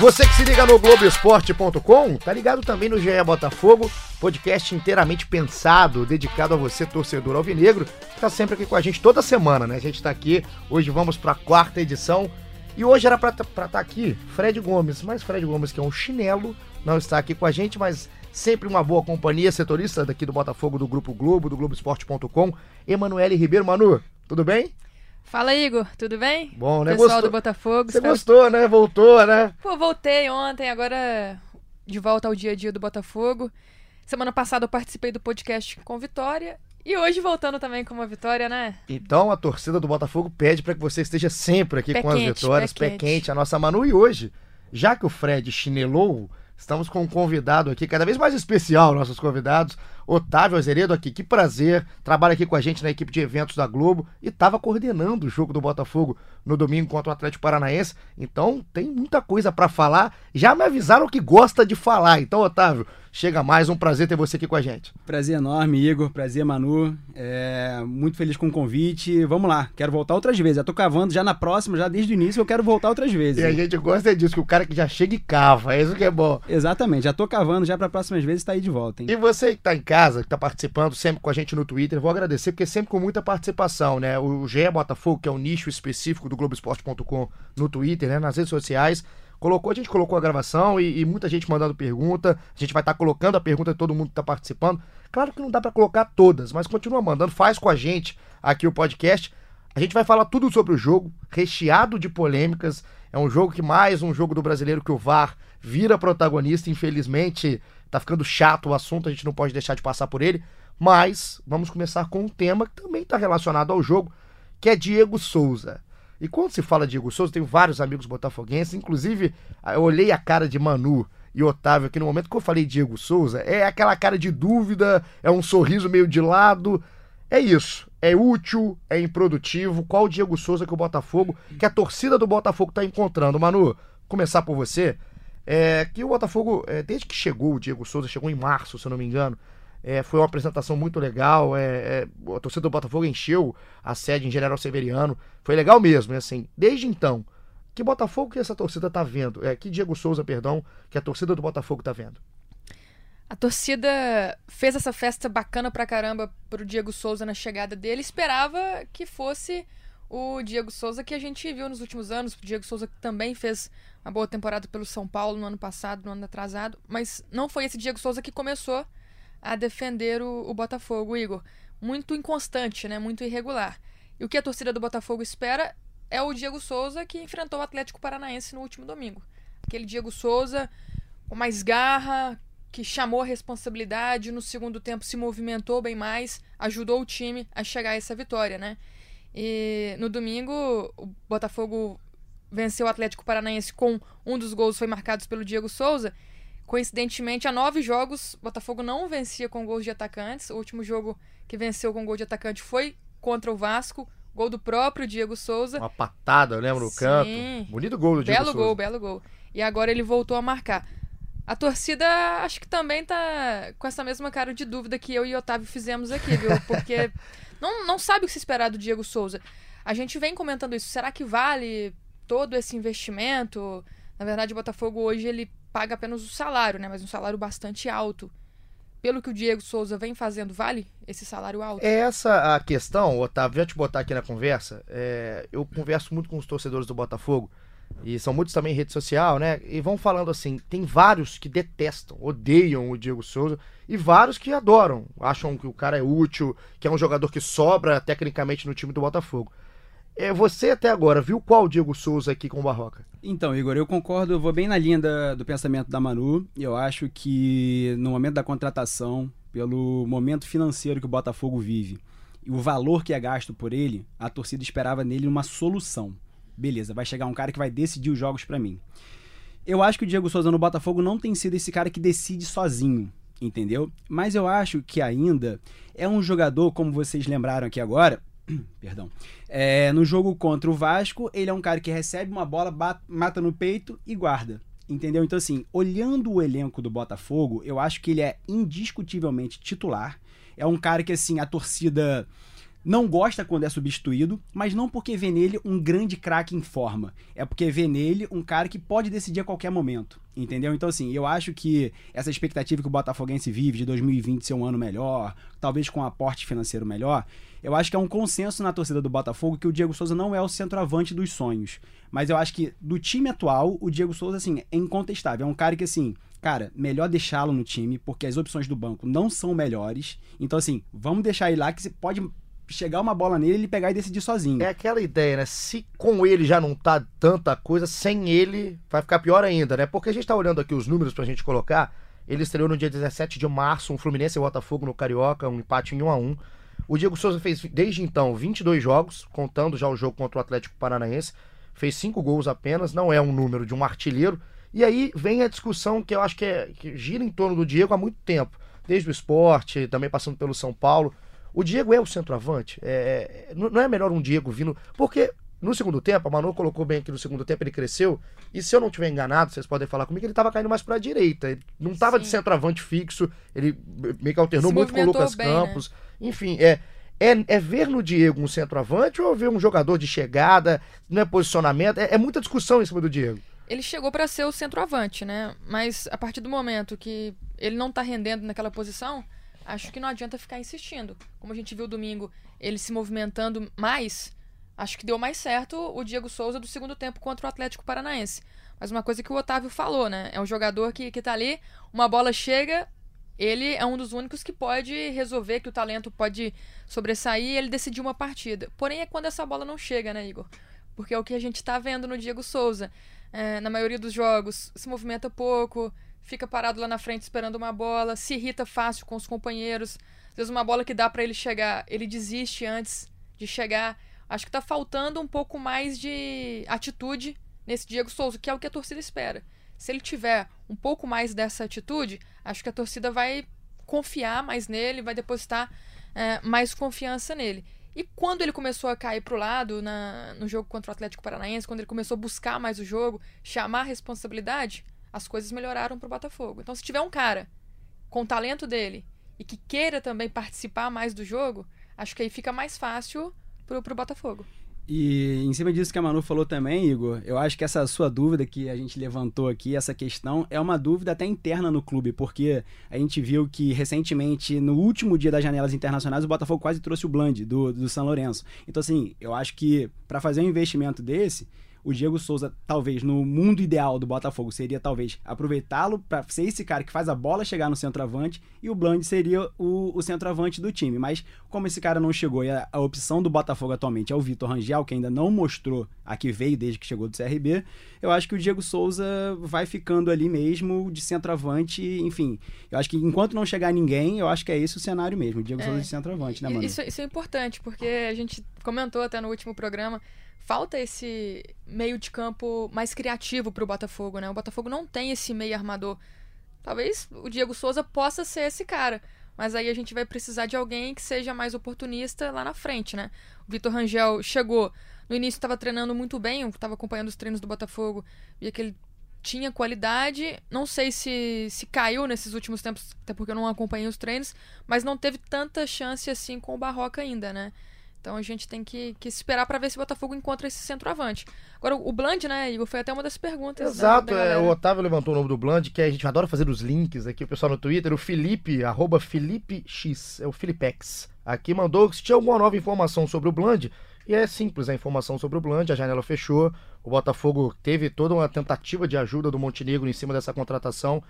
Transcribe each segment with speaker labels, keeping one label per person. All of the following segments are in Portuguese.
Speaker 1: Você que se liga no Globoesporte.com, tá ligado também no GE Botafogo, podcast inteiramente pensado, dedicado a você, torcedor alvinegro, que tá sempre aqui com a gente toda semana, né? A gente tá aqui, hoje vamos pra quarta edição, e hoje era pra estar tá aqui Fred Gomes, mas Fred Gomes, que é um chinelo, não está aqui com a gente, mas sempre uma boa companhia, setorista daqui do Botafogo, do Grupo Globo, do Globoesporte.com, Emanuele Ribeiro. Manu, tudo bem?
Speaker 2: Fala, Igor, tudo bem?
Speaker 1: Bom, né?
Speaker 2: Pessoal
Speaker 1: Gostou?
Speaker 2: do Botafogo.
Speaker 1: Você
Speaker 2: espero-
Speaker 1: gostou, né? Voltou, né?
Speaker 2: Pô, voltei ontem, agora de volta ao dia a dia do Botafogo. Semana passada eu participei do podcast com Vitória. E hoje voltando também com uma vitória, né?
Speaker 1: Então a torcida do Botafogo pede para que você esteja sempre aqui
Speaker 2: Pé
Speaker 1: com as
Speaker 2: quente,
Speaker 1: vitórias,
Speaker 2: pé
Speaker 1: pé
Speaker 2: quente.
Speaker 1: quente, a nossa Manu. E hoje, já que o Fred chinelou, estamos com um convidado aqui, cada vez mais especial, nossos convidados. Otávio Azeredo aqui, que prazer. Trabalha aqui com a gente na equipe de eventos da Globo e estava coordenando o jogo do Botafogo no domingo contra o Atlético Paranaense. Então tem muita coisa para falar. Já me avisaram que gosta de falar. Então, Otávio, chega mais. Um prazer ter você aqui com a gente.
Speaker 3: Prazer enorme, Igor. Prazer, Manu. É, muito feliz com o convite. Vamos lá, quero voltar outras vezes. Já tô cavando, já na próxima, já desde o início, eu quero voltar outras vezes.
Speaker 1: E a gente gosta disso, que o cara que já chega e cava. É isso que é bom.
Speaker 3: Exatamente, já tô cavando já para próximas vezes tá aí de volta, hein?
Speaker 1: E você que tá em casa, que tá participando sempre com a gente no Twitter, vou agradecer, porque é sempre com muita participação, né? O GE Botafogo, que é o nicho específico do Globoesporte.com no Twitter, né? Nas redes sociais. Colocou, a gente colocou a gravação e, e muita gente mandando pergunta. A gente vai estar colocando a pergunta de todo mundo que tá participando. Claro que não dá pra colocar todas, mas continua mandando, faz com a gente aqui o podcast. A gente vai falar tudo sobre o jogo, recheado de polêmicas. É um jogo que mais um jogo do brasileiro que o VAR vira protagonista. Infelizmente, tá ficando chato o assunto, a gente não pode deixar de passar por ele. Mas vamos começar com um tema que também está relacionado ao jogo, que é Diego Souza. E quando se fala Diego Souza, tenho vários amigos botafoguenses, inclusive eu olhei a cara de Manu e Otávio aqui no momento que eu falei Diego Souza, é aquela cara de dúvida, é um sorriso meio de lado. É isso. É útil, é improdutivo. Qual o Diego Souza que o Botafogo, que a torcida do Botafogo está encontrando? Manu, começar por você. É, que o Botafogo, é, desde que chegou o Diego Souza, chegou em março, se eu não me engano, é, foi uma apresentação muito legal. É, é, a torcida do Botafogo encheu a sede em General Severiano. Foi legal mesmo, é assim. Desde então, que Botafogo que essa torcida tá vendo? É, que Diego Souza, perdão, que a torcida do Botafogo tá vendo?
Speaker 2: A torcida fez essa festa bacana pra caramba pro Diego Souza na chegada dele. Esperava que fosse o Diego Souza que a gente viu nos últimos anos. O Diego Souza também fez uma boa temporada pelo São Paulo no ano passado, no ano atrasado. Mas não foi esse Diego Souza que começou a defender o, o Botafogo, Igor. Muito inconstante, né? Muito irregular. E o que a torcida do Botafogo espera é o Diego Souza que enfrentou o Atlético Paranaense no último domingo. Aquele Diego Souza com mais garra, que chamou a responsabilidade, no segundo tempo se movimentou bem mais, ajudou o time a chegar a essa vitória, né? E no domingo o Botafogo venceu o Atlético Paranaense com um dos gols foi marcados pelo Diego Souza. Coincidentemente, há nove jogos, o Botafogo não vencia com gols de atacantes. O último jogo que venceu com gol de atacante foi contra o Vasco, gol do próprio Diego Souza.
Speaker 1: Uma patada, eu lembro, no
Speaker 2: Sim.
Speaker 1: canto. Bonito gol do Diego
Speaker 2: Belo
Speaker 1: Souza.
Speaker 2: gol, belo gol. E agora ele voltou a marcar. A torcida acho que também tá com essa mesma cara de dúvida que eu e Otávio fizemos aqui, viu? Porque não, não sabe o que se esperar do Diego Souza. A gente vem comentando isso. Será que vale todo esse investimento? Na verdade, o Botafogo hoje ele paga apenas o salário, né? Mas um salário bastante alto. Pelo que o Diego Souza vem fazendo, vale esse salário alto?
Speaker 1: É essa a questão, Otávio, já te botar aqui na conversa. é, eu converso muito com os torcedores do Botafogo, e são muitos também em rede social, né? E vão falando assim: tem vários que detestam, odeiam o Diego Souza, e vários que adoram, acham que o cara é útil, que é um jogador que sobra tecnicamente no time do Botafogo. É, você até agora viu qual o Diego Souza aqui com o Barroca?
Speaker 3: Então, Igor, eu concordo, eu vou bem na linha da- do pensamento da Manu. Eu acho que no momento da contratação, pelo momento financeiro que o Botafogo vive e o valor que é gasto por ele, a torcida esperava nele uma solução. Beleza, vai chegar um cara que vai decidir os jogos pra mim. Eu acho que o Diego Souza no Botafogo não tem sido esse cara que decide sozinho, entendeu? Mas eu acho que ainda é um jogador, como vocês lembraram aqui agora, perdão, é, no jogo contra o Vasco, ele é um cara que recebe uma bola, bat- mata no peito e guarda. Entendeu? Então, assim, olhando o elenco do Botafogo, eu acho que ele é indiscutivelmente titular. É um cara que, assim, a torcida não gosta quando é substituído, mas não porque vê nele um grande craque em forma. É porque vê nele um cara que pode decidir a qualquer momento. Entendeu? Então, assim, eu acho que essa expectativa que o Botafoguense vive de 2020 ser um ano melhor, talvez com um aporte financeiro melhor, eu acho que é um consenso na torcida do Botafogo que o Diego Souza não é o centroavante dos sonhos. Mas eu acho que do time atual, o Diego Souza, assim, é incontestável. É um cara que, assim, cara, melhor deixá-lo no time, porque as opções do banco não são melhores. Então, assim, vamos deixar ele lá que pode chegar uma bola nele, ele pegar e decidir sozinho.
Speaker 1: É aquela ideia, né? Se com ele já não tá tanta coisa, sem ele vai ficar pior ainda, né? Porque a gente tá olhando aqui os números pra gente colocar. Ele estreou no dia 17 de março, um Fluminense e Botafogo no Carioca, um empate em 1 a 1 O Diego Souza fez, desde então, 22 jogos, contando já o jogo contra o Atlético Paranaense. Fez 5 gols apenas, não é um número de um artilheiro. E aí vem a discussão que eu acho que, é, que gira em torno do Diego há muito tempo. Desde o esporte, também passando pelo São Paulo. O Diego é o centroavante. É, é não é melhor um Diego vindo. Porque no segundo tempo, a Manu colocou bem que no segundo tempo ele cresceu. E se eu não tiver enganado, vocês podem falar comigo, ele estava caindo mais para a direita. Ele não estava de centroavante fixo. Ele meio que alternou Se muito com o Lucas bem, né? Campos. Né? Enfim, é. É, é, ver no Diego um centroavante ou ver um jogador de chegada, não é posicionamento? É, é muita discussão em cima do Diego.
Speaker 2: Ele chegou para ser o centroavante, né? Mas a partir do momento que ele não tá rendendo naquela posição, acho que não adianta ficar insistindo. Como a gente viu domingo, ele se movimentando mais, acho que deu mais certo o Diego Souza do segundo tempo contra o Atlético Paranaense. Mas uma coisa que o Otávio falou, né? É um jogador que, que tá ali, uma bola chega, ele é um dos únicos que pode resolver, que o talento pode sobressair e ele decidir uma partida. Porém, é quando essa bola não chega, né, Igor? Porque é o que a gente tá vendo no Diego Souza. É, na maioria dos jogos, se movimenta pouco, fica parado lá na frente esperando uma bola, se irrita fácil com os companheiros. Às vezes uma bola que dá para ele chegar, ele desiste antes de chegar. Acho que tá faltando um pouco mais de atitude nesse Diego Souza, que é o que a torcida espera. Se ele tiver um pouco mais dessa atitude, acho que a torcida vai confiar mais nele, vai depositar é, mais confiança nele. E quando ele começou a cair pro lado na, no jogo contra o Atlético Paranaense, quando ele começou a buscar mais o jogo, chamar a responsabilidade, as coisas melhoraram pro Botafogo. Então, se tiver um cara com o talento dele e que queira também participar mais do jogo, acho que aí fica mais fácil pro, pro Botafogo.
Speaker 3: E em cima disso que a Manu falou também, Igor, eu acho que essa sua dúvida que a gente levantou aqui, essa questão, é uma dúvida até interna no clube, porque a gente viu que recentemente, no último dia das janelas internacionais, o Botafogo quase trouxe o Bland do, do São Lourenço. Então, assim, eu acho que para fazer um investimento desse, o Diego Souza, talvez, no mundo ideal do Botafogo, seria talvez aproveitá-lo para ser esse cara que faz a bola chegar no centroavante e o Bland seria o, o centroavante do time. Mas como esse cara não chegou e a, a opção do Botafogo atualmente é o Vitor Rangel, que ainda não mostrou a que veio desde que chegou do CRB, eu acho que o Diego Souza vai ficando ali mesmo de centroavante, enfim. Eu acho que enquanto não chegar ninguém, eu acho que é esse o cenário mesmo, o Diego é. Souza de centroavante, né, mano?
Speaker 2: Isso, isso é importante, porque a gente comentou até no último programa falta esse meio de campo mais criativo para o Botafogo, né? O Botafogo não tem esse meio armador. Talvez o Diego Souza possa ser esse cara, mas aí a gente vai precisar de alguém que seja mais oportunista lá na frente, né? O Vitor Rangel chegou, no início estava treinando muito bem, estava acompanhando os treinos do Botafogo, via que ele tinha qualidade. Não sei se, se caiu nesses últimos tempos, até porque eu não acompanhei os treinos, mas não teve tanta chance assim com o Barroca ainda, né? Então a gente tem que, que esperar para ver se o Botafogo encontra esse centroavante. Agora, o Bland, né, Igor, foi até uma das perguntas.
Speaker 1: Né, Exato, é, o Otávio levantou o nome do Bland, que a gente adora fazer os links aqui, o pessoal no Twitter, o Felipe, arroba Felipe X, é o Filipex. Aqui mandou se tinha alguma nova informação sobre o Bland. E é simples a informação sobre o Bland, a janela fechou, o Botafogo teve toda uma tentativa de ajuda do Montenegro em cima dessa contratação,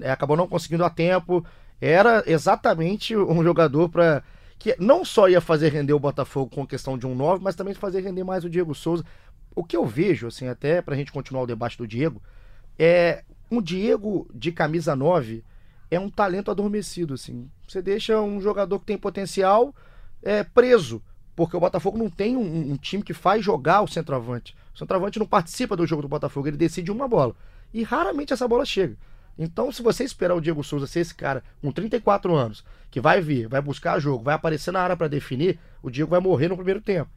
Speaker 1: é, acabou não conseguindo a tempo. Era exatamente um jogador para que não só ia fazer render o Botafogo com a questão de um 9, mas também fazer render mais o Diego Souza. O que eu vejo, assim, até pra gente continuar o debate do Diego, é um Diego de camisa 9 é um talento adormecido, assim. Você deixa um jogador que tem potencial é, preso, porque o Botafogo não tem um, um time que faz jogar o centroavante. O centroavante não participa do jogo do Botafogo, ele decide uma bola. E raramente essa bola chega. Então, se você esperar o Diego Souza ser esse cara com 34 anos, que vai vir, vai buscar jogo, vai aparecer na área para definir, o Diego vai morrer no primeiro tempo.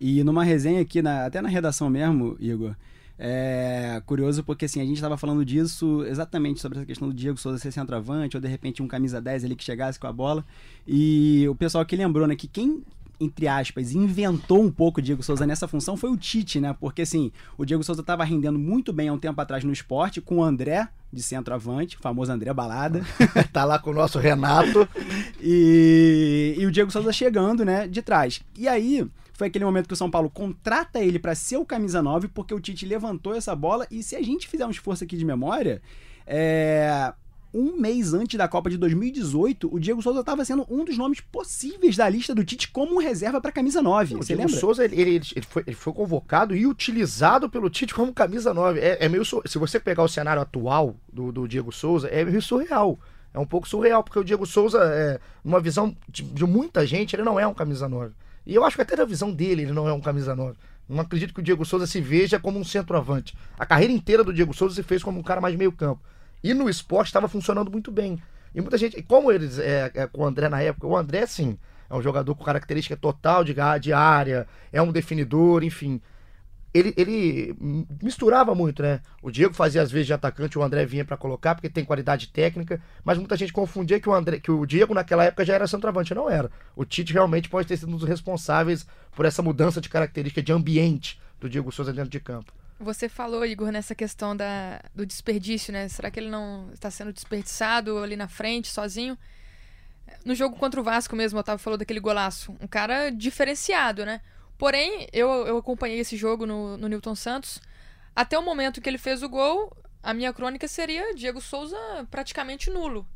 Speaker 3: E numa resenha aqui, na, até na redação mesmo, Igor, é curioso porque assim, a gente estava falando disso exatamente sobre essa questão do Diego Souza ser centroavante, ou de repente um camisa 10 ali que chegasse com a bola. E o pessoal aqui lembrou, né, que quem entre aspas, inventou um pouco o Diego Souza nessa função foi o Tite, né? Porque assim, o Diego Souza estava rendendo muito bem há um tempo atrás no esporte com o André de centroavante, o famoso André Balada.
Speaker 1: tá lá com o nosso Renato.
Speaker 3: e, e o Diego Souza chegando, né, de trás. E aí, foi aquele momento que o São Paulo contrata ele para ser o camisa 9, porque o Tite levantou essa bola. E se a gente fizer um esforço aqui de memória, é, um mês antes da Copa de 2018, o Diego Souza estava sendo um dos nomes possíveis da lista do Tite como reserva para camisa 9.
Speaker 1: O
Speaker 3: Você
Speaker 1: Diego
Speaker 3: lembra?
Speaker 1: Souza, ele, ele, ele foi, ele foi convocado e utilizado pelo Tite como camisa 9. É, é meio Se você pegar o cenário atual do, do Diego Souza, é meio surreal. É um pouco surreal, porque o Diego Souza, é, numa visão de, de muita gente, ele não é um camisa 9. E eu acho que até na visão dele, ele não é um camisa 9. Não acredito que o Diego Souza se veja como um centroavante. A carreira inteira do Diego Souza se fez como um cara mais meio campo. E no esporte estava funcionando muito bem. E muita gente, como eles, é, é, com o André na época, o André, sim, é um jogador com característica total de, de área, é um definidor, enfim. Ele, ele misturava muito, né? O Diego fazia às vezes de atacante, o André vinha pra colocar, porque tem qualidade técnica, mas muita gente confundia que o, André, que o Diego naquela época já era centroavante. Não era. O Tite realmente pode ter sido um dos responsáveis por essa mudança de característica de ambiente do Diego Souza dentro de campo.
Speaker 2: Você falou, Igor, nessa questão da, do desperdício, né? Será que ele não está sendo desperdiçado ali na frente, sozinho? No jogo contra o Vasco mesmo, o Otávio falou daquele golaço. Um cara diferenciado, né? Porém, eu, eu acompanhei esse jogo no, no Newton Santos. Até o momento que ele fez o gol, a minha crônica seria Diego Souza praticamente nulo.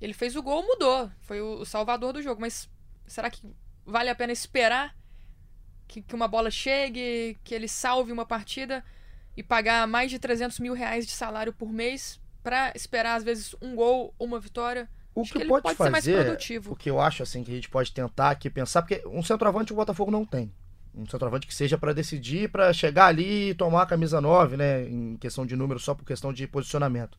Speaker 2: Ele fez o gol, mudou. Foi o, salvador do jogo. Mas será que vale a pena esperar que, que uma bola chegue, que ele salve uma partida e pagar mais de 300 mil reais de salário por mês pra esperar, às vezes, um gol ou uma vitória?
Speaker 1: O
Speaker 2: Acho
Speaker 1: que,
Speaker 2: que
Speaker 1: pode,
Speaker 2: pode ser mais
Speaker 1: fazer,
Speaker 2: produtivo.
Speaker 1: o que eu acho assim que a gente pode tentar aqui pensar, porque um centroavante o Botafogo não tem. Um centroavante que seja pra decidir, pra chegar ali e tomar a camisa 9, né, em questão de número, só por questão de posicionamento.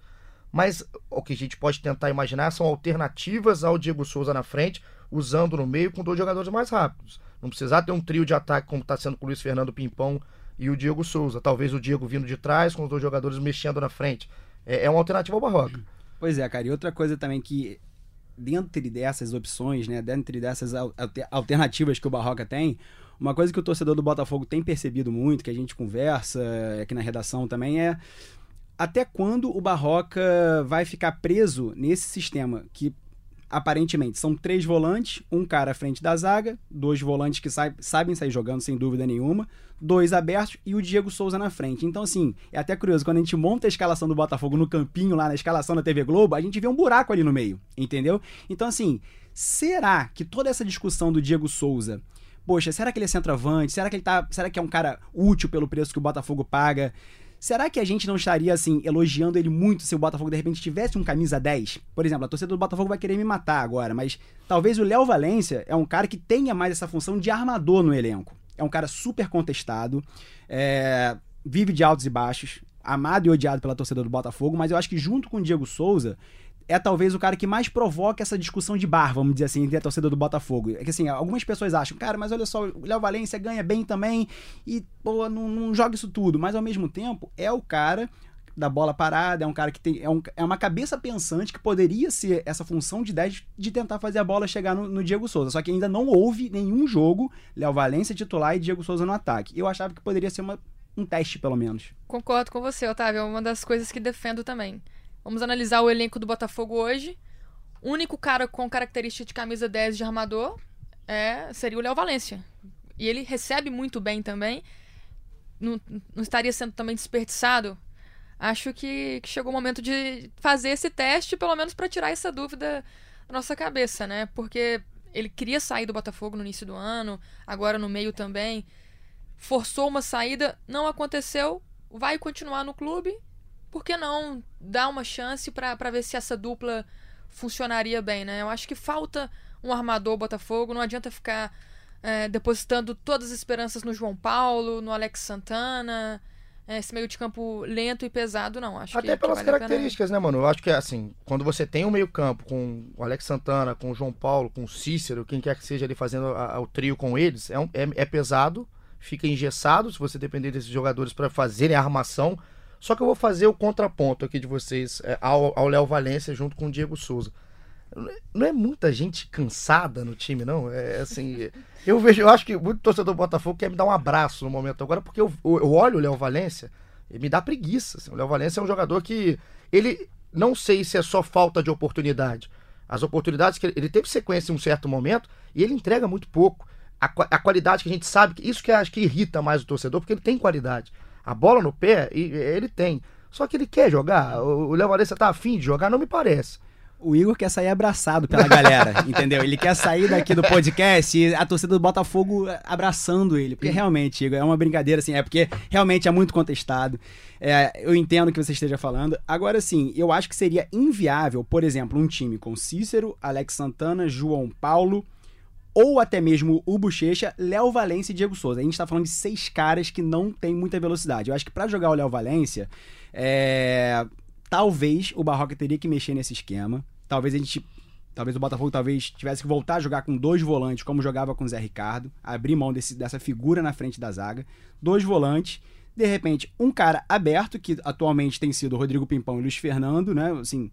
Speaker 1: Mas o que a gente pode tentar imaginar são alternativas ao Diego Souza na frente, usando no meio com dois jogadores mais rápidos. Não precisar ter um trio de ataque como está sendo com o Luiz Fernando Pimpão e o Diego Souza. Talvez o Diego vindo de trás com os dois jogadores mexendo na frente. É, é uma alternativa ao Barroca.
Speaker 3: Pois é, cara. E outra coisa também que, dentre dessas opções, né, dentre dessas al- alter- alternativas que o Barroca tem, uma coisa que o torcedor do Botafogo tem percebido muito, que a gente conversa aqui na redação também, é até quando o Barroca vai ficar preso nesse sistema que aparentemente são três volantes, um cara à frente da zaga, dois volantes que sa- sabem sair jogando sem dúvida nenhuma, dois abertos e o Diego Souza na frente. Então, assim, é até curioso, quando a gente monta a escalação do Botafogo no campinho, lá na escalação da TV Globo, a gente vê um buraco ali no meio, entendeu? Então, assim, será que toda essa discussão do Diego Souza. Poxa, será que ele é centroavante? Será que ele tá. Será que é um cara útil pelo preço que o Botafogo paga? Será que a gente não estaria, assim, elogiando ele muito se o Botafogo de repente tivesse um camisa 10? Por exemplo, a torcida do Botafogo vai querer me matar agora, mas talvez o Léo Valência é um cara que tenha mais essa função de armador no elenco. É um cara super contestado, é, vive de altos e baixos, amado e odiado pela torcida do Botafogo, mas eu acho que junto com o Diego Souza é talvez o cara que mais provoca essa discussão de bar, vamos dizer assim, entre a torcida do Botafogo. É que assim, algumas pessoas acham, cara, mas olha só, o Léo Valência ganha bem também e, pô, não, não joga isso tudo. Mas ao mesmo tempo, é o cara da bola parada, é um cara que tem. É, um- é uma cabeça pensante que poderia ser essa função de 10 de tentar fazer a bola chegar no, no Diego Souza. Só que ainda não houve nenhum jogo, Léo Valência titular e Diego Souza no ataque. Eu achava que poderia ser uma- um teste, pelo menos.
Speaker 2: Concordo com você, Otávio. É uma das coisas que defendo também. Vamos analisar o elenco do Botafogo hoje. O único cara com característica de camisa 10 de armador é, seria o Léo Valência. E ele recebe muito bem também. Não, não estaria sendo também desperdiçado. Acho que, que chegou o momento de fazer esse teste, pelo menos para tirar essa dúvida da nossa cabeça, né? Porque ele queria sair do Botafogo no início do ano, agora no meio também. Forçou uma saída, não aconteceu, vai continuar no clube. Por que não dar uma chance para ver se essa dupla funcionaria bem, né? Eu acho que falta um armador Botafogo, não adianta ficar é, depositando todas as esperanças no João Paulo, no Alex Santana, é, esse meio de campo lento e pesado, não. Acho
Speaker 1: Até
Speaker 2: que, que
Speaker 1: pelas
Speaker 2: vale a pena-
Speaker 1: características, né, mano? Eu acho que, assim, quando você tem um meio-campo com o Alex Santana, com o João Paulo, com o Cícero, quem quer que seja ali fazendo a- a- o trio com eles, é, um- é- é pesado, fica engessado se você depender desses jogadores para fazerem a armação. Só que eu vou fazer o contraponto aqui de vocês é, ao Léo Valência junto com o Diego Souza. não é muita gente cansada no time, não. É assim. eu vejo, eu acho que muito torcedor do Botafogo quer me dar um abraço no momento agora, porque eu, eu olho o Léo Valência e me dá preguiça. Assim. O Léo Valência é um jogador que. Ele. Não sei se é só falta de oportunidade. As oportunidades que ele, ele teve sequência em um certo momento e ele entrega muito pouco. A, a qualidade que a gente sabe, isso que acho que irrita mais o torcedor, porque ele tem qualidade. A bola no pé, ele tem. Só que ele quer jogar. O Léo Valência tá afim de jogar, não me parece
Speaker 3: o Igor quer sair abraçado pela galera, entendeu? Ele quer sair daqui do podcast e a torcida do Botafogo abraçando ele. Porque realmente, Igor, é uma brincadeira, assim, é porque realmente é muito contestado. É, eu entendo o que você esteja falando. Agora, sim, eu acho que seria inviável, por exemplo, um time com Cícero, Alex Santana, João Paulo ou até mesmo o Bochecha, Léo Valência e Diego Souza. A gente tá falando de seis caras que não tem muita velocidade. Eu acho que para jogar o Léo Valência, é... talvez o Barroca teria que mexer nesse esquema. Talvez a gente. Talvez o Botafogo talvez tivesse que voltar a jogar com dois volantes, como jogava com o Zé Ricardo, abrir mão desse, dessa figura na frente da zaga. Dois volantes, de repente, um cara aberto, que atualmente tem sido o Rodrigo Pimpão e Luiz Fernando, né? Assim,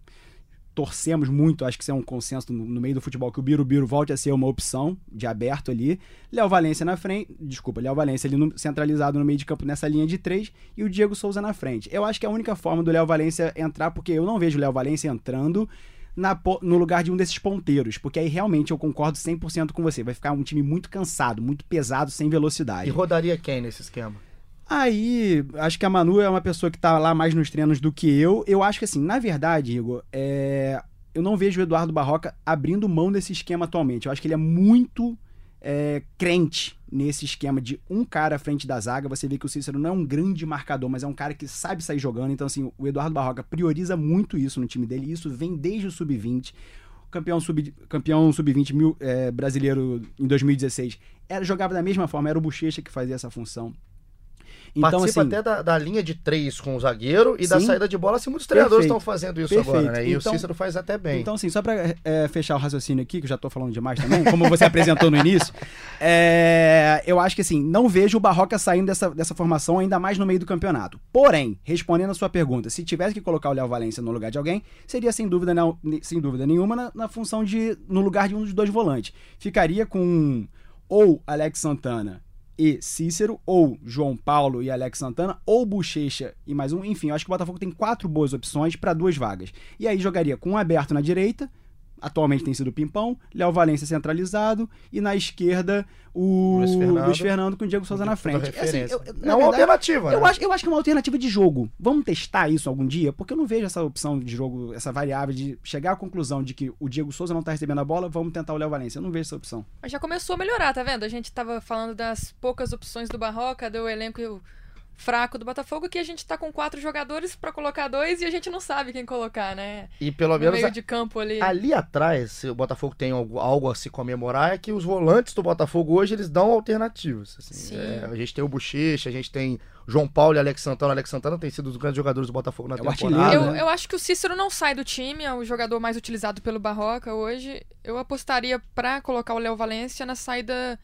Speaker 3: torcemos muito, acho que isso é um consenso no, no meio do futebol, que o Birubiru volte a ser uma opção de aberto ali. Léo Valência na frente, desculpa, Léo Valência ali no, centralizado no meio de campo nessa linha de três e o Diego Souza na frente. Eu acho que é a única forma do Léo Valência entrar, porque eu não vejo o Léo Valência entrando na, no lugar de um desses ponteiros, porque aí realmente eu concordo 100% com você. Vai ficar um time muito cansado, muito pesado, sem velocidade.
Speaker 1: E rodaria quem nesse esquema?
Speaker 3: Aí, acho que a Manu é uma pessoa que tá lá mais nos treinos do que eu. Eu acho que assim, na verdade, Igor, é... eu não vejo o Eduardo Barroca abrindo mão desse esquema atualmente. Eu acho que ele é muito é, crente nesse esquema de um cara à frente da zaga. Você vê que o Cícero não é um grande marcador, mas é um cara que sabe sair jogando. Então, assim, o Eduardo Barroca prioriza muito isso no time dele. E isso vem desde o sub-20. Campeão sub-20 campeão sub é, brasileiro em 2016 era, jogava da mesma forma, era o Bochecha que fazia essa função.
Speaker 1: Então, Participa assim, até da, da, linha de três com o zagueiro e sim, da saída de bola. Assim, muitos treinadores estão fazendo isso perfeito. agora, né? E então, o Cícero faz até bem.
Speaker 3: Então, assim, só para é, fechar o raciocínio aqui, que eu já estou falando demais também, como você apresentou no início, é, eu acho que assim, não vejo o Barroca saindo dessa, dessa formação ainda mais no meio do campeonato. Porém, respondendo a sua pergunta, se tivesse que colocar o Léo Valência no lugar de alguém, seria sem dúvida, não, sem dúvida nenhuma na, na função de. no lugar de um dos dois volantes. Ficaria com ou Alex Santana e Cícero, ou João Paulo e Alex Santana, ou Bochecha e mais um. Enfim, eu acho que o Botafogo tem quatro boas opções para duas vagas. E aí jogaria com um aberto na direita, atualmente tem sido o Pimpão, Léo Valência centralizado e na esquerda o Luiz Fernando, Luiz Fernando com o Diego Souza na frente.
Speaker 1: Assim, eu, é uma verdade, alternativa,
Speaker 3: eu, né? acho, eu acho que é uma alternativa de jogo. Vamos testar isso algum dia? Porque eu não vejo essa opção de jogo, essa variável de chegar à conclusão de que o Diego Souza não tá recebendo a bola, vamos tentar o Léo Valência. Eu não vejo essa opção.
Speaker 2: Mas já começou a melhorar, tá vendo? A gente tava falando das poucas opções do Barroca, do elenco fraco do Botafogo que a gente tá com quatro jogadores para colocar dois e a gente não sabe quem colocar, né?
Speaker 1: E pelo no menos
Speaker 2: meio de campo ali.
Speaker 1: Ali atrás, se o Botafogo tem algo, algo, a se comemorar, é que os volantes do Botafogo hoje eles dão alternativas. Assim, é, a gente tem o Bochecha, a gente tem João Paulo e Alex Santana. O Alex Santana tem sido os grandes jogadores do Botafogo na é temporada.
Speaker 2: Eu, eu acho que o Cícero não sai do time, é o jogador mais utilizado pelo Barroca hoje. Eu apostaria para colocar o Léo Valência na saída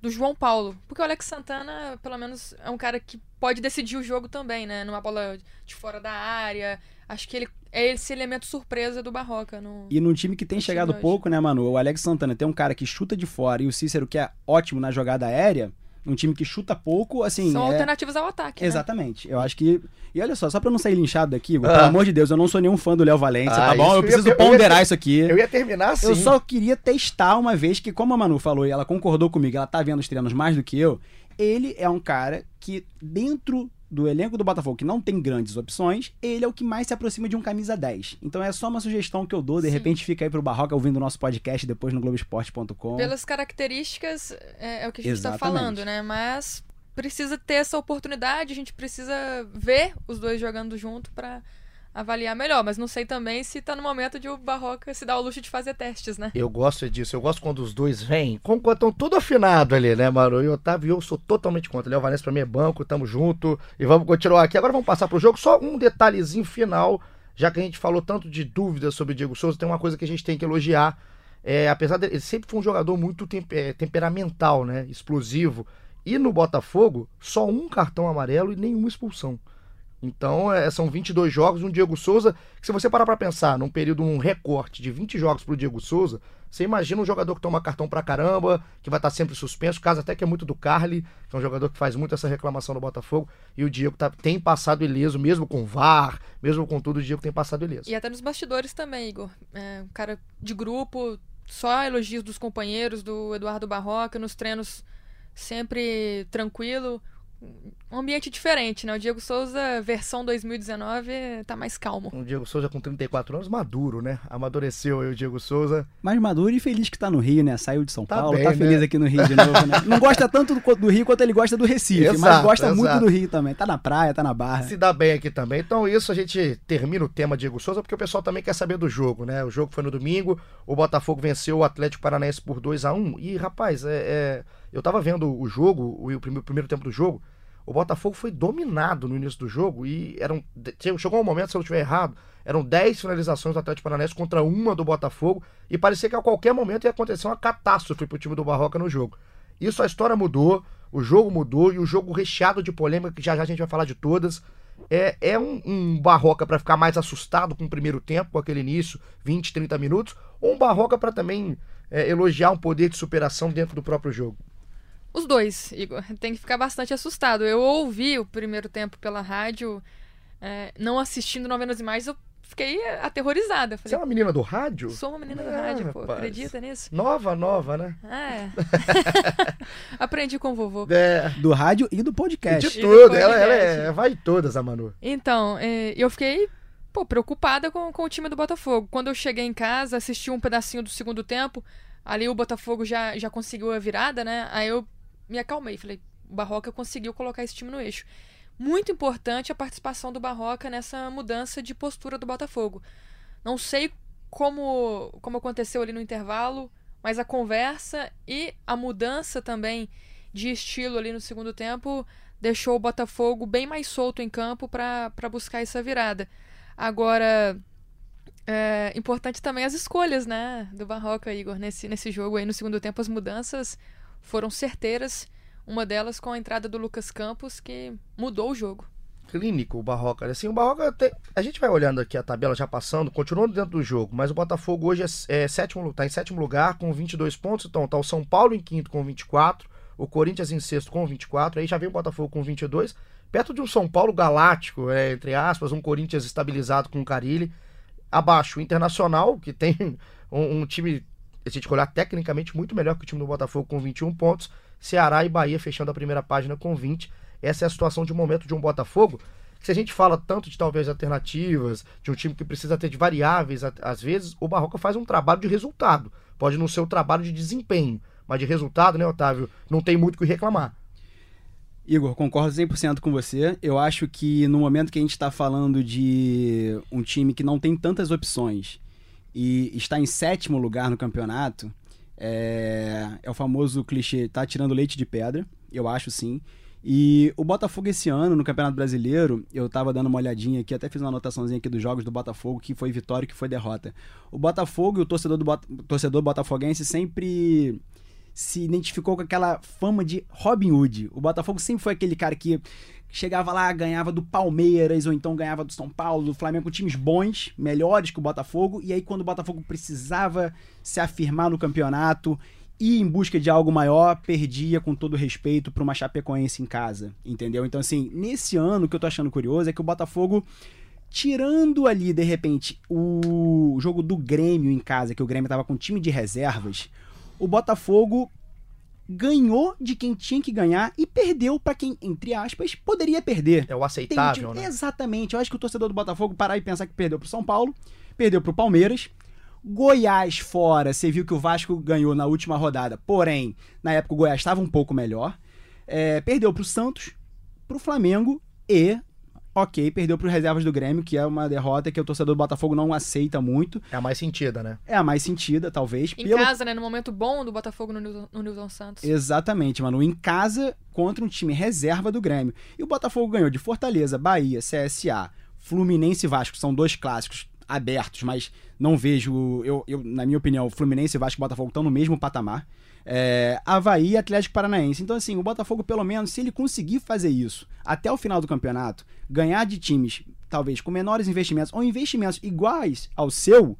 Speaker 2: do João Paulo. Porque o Alex Santana, pelo menos, é um cara que pode decidir o jogo também, né? Numa bola de fora da área. Acho que ele é esse elemento surpresa do Barroca. No,
Speaker 3: e num time que tem chegado pouco, né, Manu? O Alex Santana tem um cara que chuta de fora e o Cícero que é ótimo na jogada aérea um time que chuta pouco, assim.
Speaker 2: São
Speaker 3: é...
Speaker 2: alternativas ao ataque.
Speaker 3: Né? Exatamente. Eu acho que. E olha só, só pra não sair linchado daqui, ah. pelo amor de Deus, eu não sou nenhum fã do Léo Valência, tá ah, tá bom? Eu preciso ia, ponderar
Speaker 1: eu
Speaker 3: isso aqui.
Speaker 1: Eu ia terminar assim.
Speaker 3: Eu só queria testar uma vez que, como a Manu falou e ela concordou comigo, ela tá vendo os treinos mais do que eu. Ele é um cara que, dentro do elenco do Botafogo, que não tem grandes opções, ele é o que mais se aproxima de um camisa 10. Então é só uma sugestão que eu dou, de Sim. repente fica aí pro Barroca ouvindo o nosso podcast depois no Globoesporte.com.
Speaker 2: Pelas características, é, é, o que a gente está falando, né? Mas precisa ter essa oportunidade, a gente precisa ver os dois jogando junto para avaliar melhor, mas não sei também se tá no momento de o Barroca se dar o luxo de fazer testes, né?
Speaker 1: Eu gosto disso, eu gosto quando os dois vêm, quando estão tudo afinado ali, né, Maro? E Otávio eu sou totalmente contra. Léo Vanessa pra mim é banco, tamo junto e vamos continuar aqui. Agora vamos passar pro jogo, só um detalhezinho final, já que a gente falou tanto de dúvidas sobre o Diego Souza, tem uma coisa que a gente tem que elogiar. É, apesar dele, ele sempre foi um jogador muito é, temperamental, né? Explosivo. E no Botafogo, só um cartão amarelo e nenhuma expulsão. Então, é, são 22 jogos, um Diego Souza, que se você parar para pensar, num período, um recorte de 20 jogos pro Diego Souza, você imagina um jogador que toma cartão pra caramba, que vai estar tá sempre suspenso, caso até que é muito do Carly, que é um jogador que faz muito essa reclamação no Botafogo, e o Diego tá, tem passado ileso, mesmo com VAR, mesmo com tudo, o Diego tem passado ileso.
Speaker 2: E até nos bastidores também, Igor. É, um cara de grupo, só elogios dos companheiros, do Eduardo Barroca, nos treinos sempre tranquilo, um ambiente diferente, né? O Diego Souza, versão 2019, tá mais calmo.
Speaker 1: O Diego Souza com 34 anos, maduro, né? Amadureceu aí o Diego Souza.
Speaker 3: Mais maduro e feliz que tá no Rio, né? Saiu de São tá Paulo, bem, tá feliz né? aqui no Rio de novo, né? Não gosta tanto do, do, Rio quanto ele gosta do Recife, exato, mas gosta exato. muito do Rio também. Tá na praia, tá na barra.
Speaker 1: Se dá bem aqui também. Então, isso a gente termina o tema Diego Souza, porque o pessoal também quer saber do jogo, né? O jogo foi no domingo, o Botafogo venceu o Atlético Paranaense por 2 a 1 E, rapaz, é, é... eu tava vendo o jogo, o, o primeiro, o primeiro tempo do jogo. O Botafogo foi dominado no início do jogo e eram chegou um momento, se eu não estiver errado, eram 10 finalizações do Atlético Paranaense contra uma do Botafogo e parecia que a qualquer momento ia acontecer uma catástrofe para o time do Barroca no jogo. Isso a história mudou, o jogo mudou e o jogo recheado de polêmica, que já já a gente vai falar de todas. É, é um, um Barroca para ficar mais assustado com o primeiro tempo, com aquele início, 20, 30 minutos, ou um Barroca para também é, elogiar um poder de superação dentro do próprio jogo?
Speaker 2: Os dois, Igor. Tem que ficar bastante assustado. Eu ouvi o primeiro tempo pela rádio, é, não assistindo novenas imagens, eu fiquei aterrorizada. Falei,
Speaker 1: Você é uma menina do rádio?
Speaker 2: Sou uma menina do ah, rádio, pô. Rapaz. Acredita nisso?
Speaker 1: Nova, nova, né?
Speaker 2: É. Aprendi com o vovô.
Speaker 3: É. Do rádio e do podcast.
Speaker 1: De tudo. Ela, ela é, vai todas, a Manu.
Speaker 2: Então, é, eu fiquei pô, preocupada com, com o time do Botafogo. Quando eu cheguei em casa, assisti um pedacinho do segundo tempo. Ali o Botafogo já, já conseguiu a virada, né? Aí eu me acalmei. Falei, o Barroca conseguiu colocar esse time no eixo. Muito importante a participação do Barroca nessa mudança de postura do Botafogo. Não sei como, como aconteceu ali no intervalo, mas a conversa e a mudança também de estilo ali no segundo tempo deixou o Botafogo bem mais solto em campo para buscar essa virada. Agora, é importante também as escolhas, né, do Barroca, Igor, nesse, nesse jogo aí no segundo tempo, as mudanças foram certeiras. Uma delas com a entrada do Lucas Campos, que mudou o jogo.
Speaker 1: Clínico o Barroca. Assim, o Barroca. A gente vai olhando aqui a tabela já passando, continuando dentro do jogo, mas o Botafogo hoje é, é sétimo, tá em sétimo lugar com 22 pontos. Então tá o São Paulo em quinto com 24, o Corinthians em sexto com 24, aí já vem o Botafogo com 22, perto de um São Paulo galáctico, é, entre aspas, um Corinthians estabilizado com o Carilli. Abaixo, o Internacional, que tem um, um time a gente olhar tecnicamente muito melhor que o time do Botafogo com 21 pontos. Ceará e Bahia fechando a primeira página com 20. Essa é a situação de momento de um Botafogo. Se a gente fala tanto de talvez alternativas, de um time que precisa ter de variáveis, às vezes o Barroca faz um trabalho de resultado. Pode não ser o trabalho de desempenho, mas de resultado, né, Otávio? Não tem muito o que reclamar.
Speaker 3: Igor, concordo 100% com você. Eu acho que no momento que a gente está falando de um time que não tem tantas opções e está em sétimo lugar no campeonato, é, é o famoso clichê, tá tirando leite de pedra, eu acho sim. E o Botafogo esse ano, no Campeonato Brasileiro, eu tava dando uma olhadinha aqui, até fiz uma anotaçãozinha aqui dos jogos do Botafogo, que foi vitória e que foi derrota. O Botafogo e o torcedor, do torcedor botafoguense sempre se identificou com aquela fama de Robin Hood. O Botafogo sempre foi aquele cara que chegava lá, ganhava do Palmeiras, ou então ganhava do São Paulo, do Flamengo, times bons, melhores que o Botafogo, e aí quando o Botafogo precisava se afirmar no campeonato e em busca de algo maior, perdia com todo respeito para uma Chapecoense em casa, entendeu? Então assim, nesse ano o que eu tô achando curioso é que o Botafogo tirando ali de repente o jogo do Grêmio em casa, que o Grêmio tava com time de reservas, o Botafogo ganhou de quem tinha que ganhar e perdeu para quem, entre aspas, poderia perder.
Speaker 1: É o aceitável, né?
Speaker 3: Exatamente. Eu acho que o torcedor do Botafogo parar e pensar que perdeu pro São Paulo, perdeu pro Palmeiras. Goiás fora, você viu que o Vasco ganhou na última rodada, porém, na época o Goiás estava um pouco melhor. É, perdeu pro Santos, pro Flamengo e ok, perdeu para os reservas do Grêmio, que é uma derrota que o torcedor do Botafogo não aceita muito.
Speaker 1: É a mais sentida, né?
Speaker 3: É a mais sentida, talvez.
Speaker 2: Em pelo... casa, né? No momento bom do Botafogo no, no Nilson Santos.
Speaker 3: Exatamente, mano. Em casa contra um time reserva do Grêmio. E o Botafogo ganhou de Fortaleza, Bahia, CSA, Fluminense e Vasco. São dois clássicos abertos, mas não vejo. Eu, eu, na minha opinião, Fluminense e Vasco e Botafogo estão no mesmo patamar. É, Havaí e Atlético Paranaense. Então, assim, o Botafogo, pelo menos, se ele conseguir fazer isso até o final do campeonato, ganhar de times, talvez, com menores investimentos ou investimentos iguais ao seu,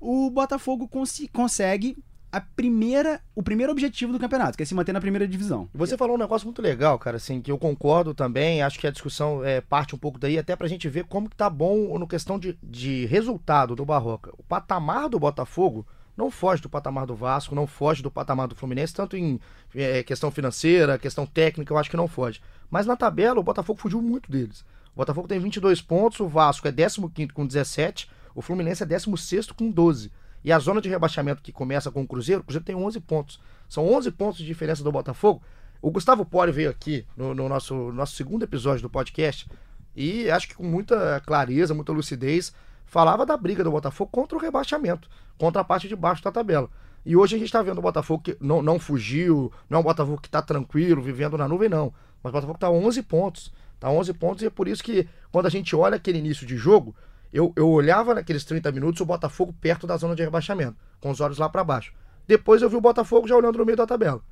Speaker 3: o Botafogo cons consegue a primeira, o primeiro objetivo do campeonato, que é se manter na primeira divisão.
Speaker 1: Você falou um negócio muito legal, cara, assim, que eu concordo também, acho que a discussão é, parte um pouco daí, até pra gente ver como que tá bom no questão de, de resultado do Barroca. O patamar do Botafogo não foge do patamar do Vasco, não foge do patamar do Fluminense, tanto em é, questão financeira, questão técnica, eu acho que não foge. Mas na tabela, o Botafogo fugiu muito deles. O Botafogo tem 22 pontos, o Vasco é 15 com 17, o Fluminense é 16 com 12. E a zona de rebaixamento que começa com o Cruzeiro, o Cruzeiro tem 11 pontos. São 11 pontos de diferença do Botafogo. O Gustavo Poli veio aqui no, no nosso, nosso segundo episódio do podcast e acho que com muita clareza, muita lucidez, falava da briga do Botafogo contra o rebaixamento, contra a parte de baixo da tabela. E hoje a gente está vendo o Botafogo que não, não fugiu, não é um Botafogo que está tranquilo, vivendo na nuvem, não. Mas o Botafogo está 11 pontos. Está 11 pontos e é por isso que quando a gente olha aquele início de jogo, eu, eu olhava naqueles 30 minutos o Botafogo perto da zona de rebaixamento, com os olhos lá para baixo. Depois eu vi o Botafogo já olhando no meio da tabela.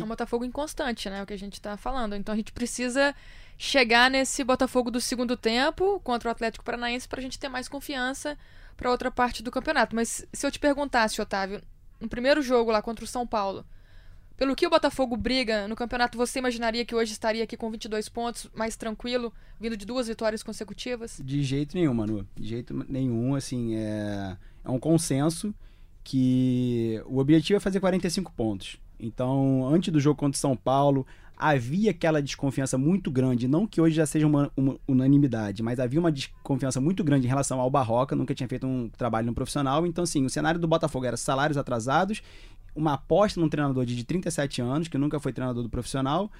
Speaker 2: É um Botafogo inconstante, né? O que a gente está falando. Então a gente precisa chegar nesse Botafogo do segundo tempo contra o Atlético Paranaense para a gente ter mais confiança para outra parte do campeonato. Mas se eu te perguntasse, Otávio, no primeiro jogo lá contra o São Paulo, pelo que o Botafogo briga no campeonato, você imaginaria que hoje estaria aqui com 22 pontos, mais tranquilo, vindo de duas vitórias consecutivas?
Speaker 3: De jeito nenhum, Manu. De jeito nenhum, assim, é, é um consenso que o objetivo é fazer 45 pontos. Então, antes do jogo contra o São Paulo, havia aquela desconfiança muito grande, não que hoje já seja uma, uma, unanimidade, mas havia uma desconfiança muito grande em relação ao Barroca, nunca tinha feito um trabalho no profissional, então assim, o cenário do Botafogo era salários atrasados uma aposta num treinador de 37 anos, que nunca foi treinador do profissional,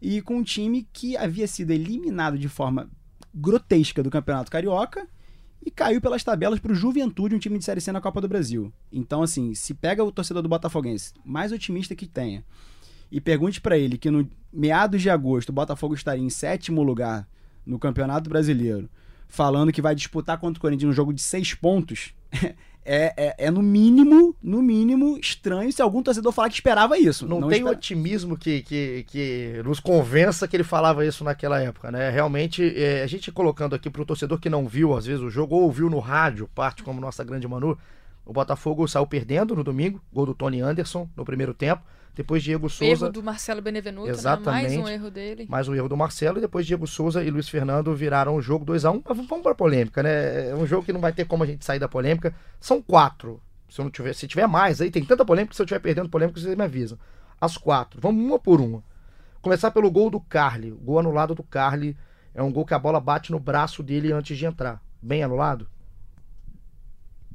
Speaker 3: e com um time que havia sido eliminado de forma grotesca do Campeonato Carioca e caiu pelas tabelas para o Juventude, um time de Série C na Copa do Brasil. Então, assim, se pega o torcedor do Botafoguense, mais otimista que tenha, e pergunte para ele que no meados de agosto o Botafogo estaria em sétimo lugar no Campeonato Brasileiro, falando que vai disputar contra o Corinthians um jogo de seis pontos, é, é, é, no mínimo, no mínimo, estranho se algum torcedor falar que esperava isso.
Speaker 1: Não, não tem espera... otimismo que, que, que nos convença que ele falava isso naquela época, né? Realmente, é, a gente colocando aqui pro torcedor que não viu, às vezes, o jogo, ou ouviu no rádio, parte como nossa grande Manu, o Botafogo saiu perdendo no domingo, gol do Tony Anderson no primeiro tempo. Depois Diego Souza.
Speaker 2: Erro do Marcelo Benevenuto, Exatamente. Né? mais um erro dele.
Speaker 1: Mais um erro do Marcelo. E depois Diego Souza e Luiz Fernando viraram o jogo 2 a 1 um. Mas vamos pra polêmica, né? É um jogo que não vai ter como a gente sair da polêmica. São quatro. Se, não tiver, se tiver mais aí, tem tanta polêmica que se eu estiver perdendo polêmica, vocês me avisam. As quatro. Vamos uma por uma. Começar pelo gol do Carly. O gol anulado do Carly é um gol que a bola bate no braço dele antes de entrar. Bem anulado?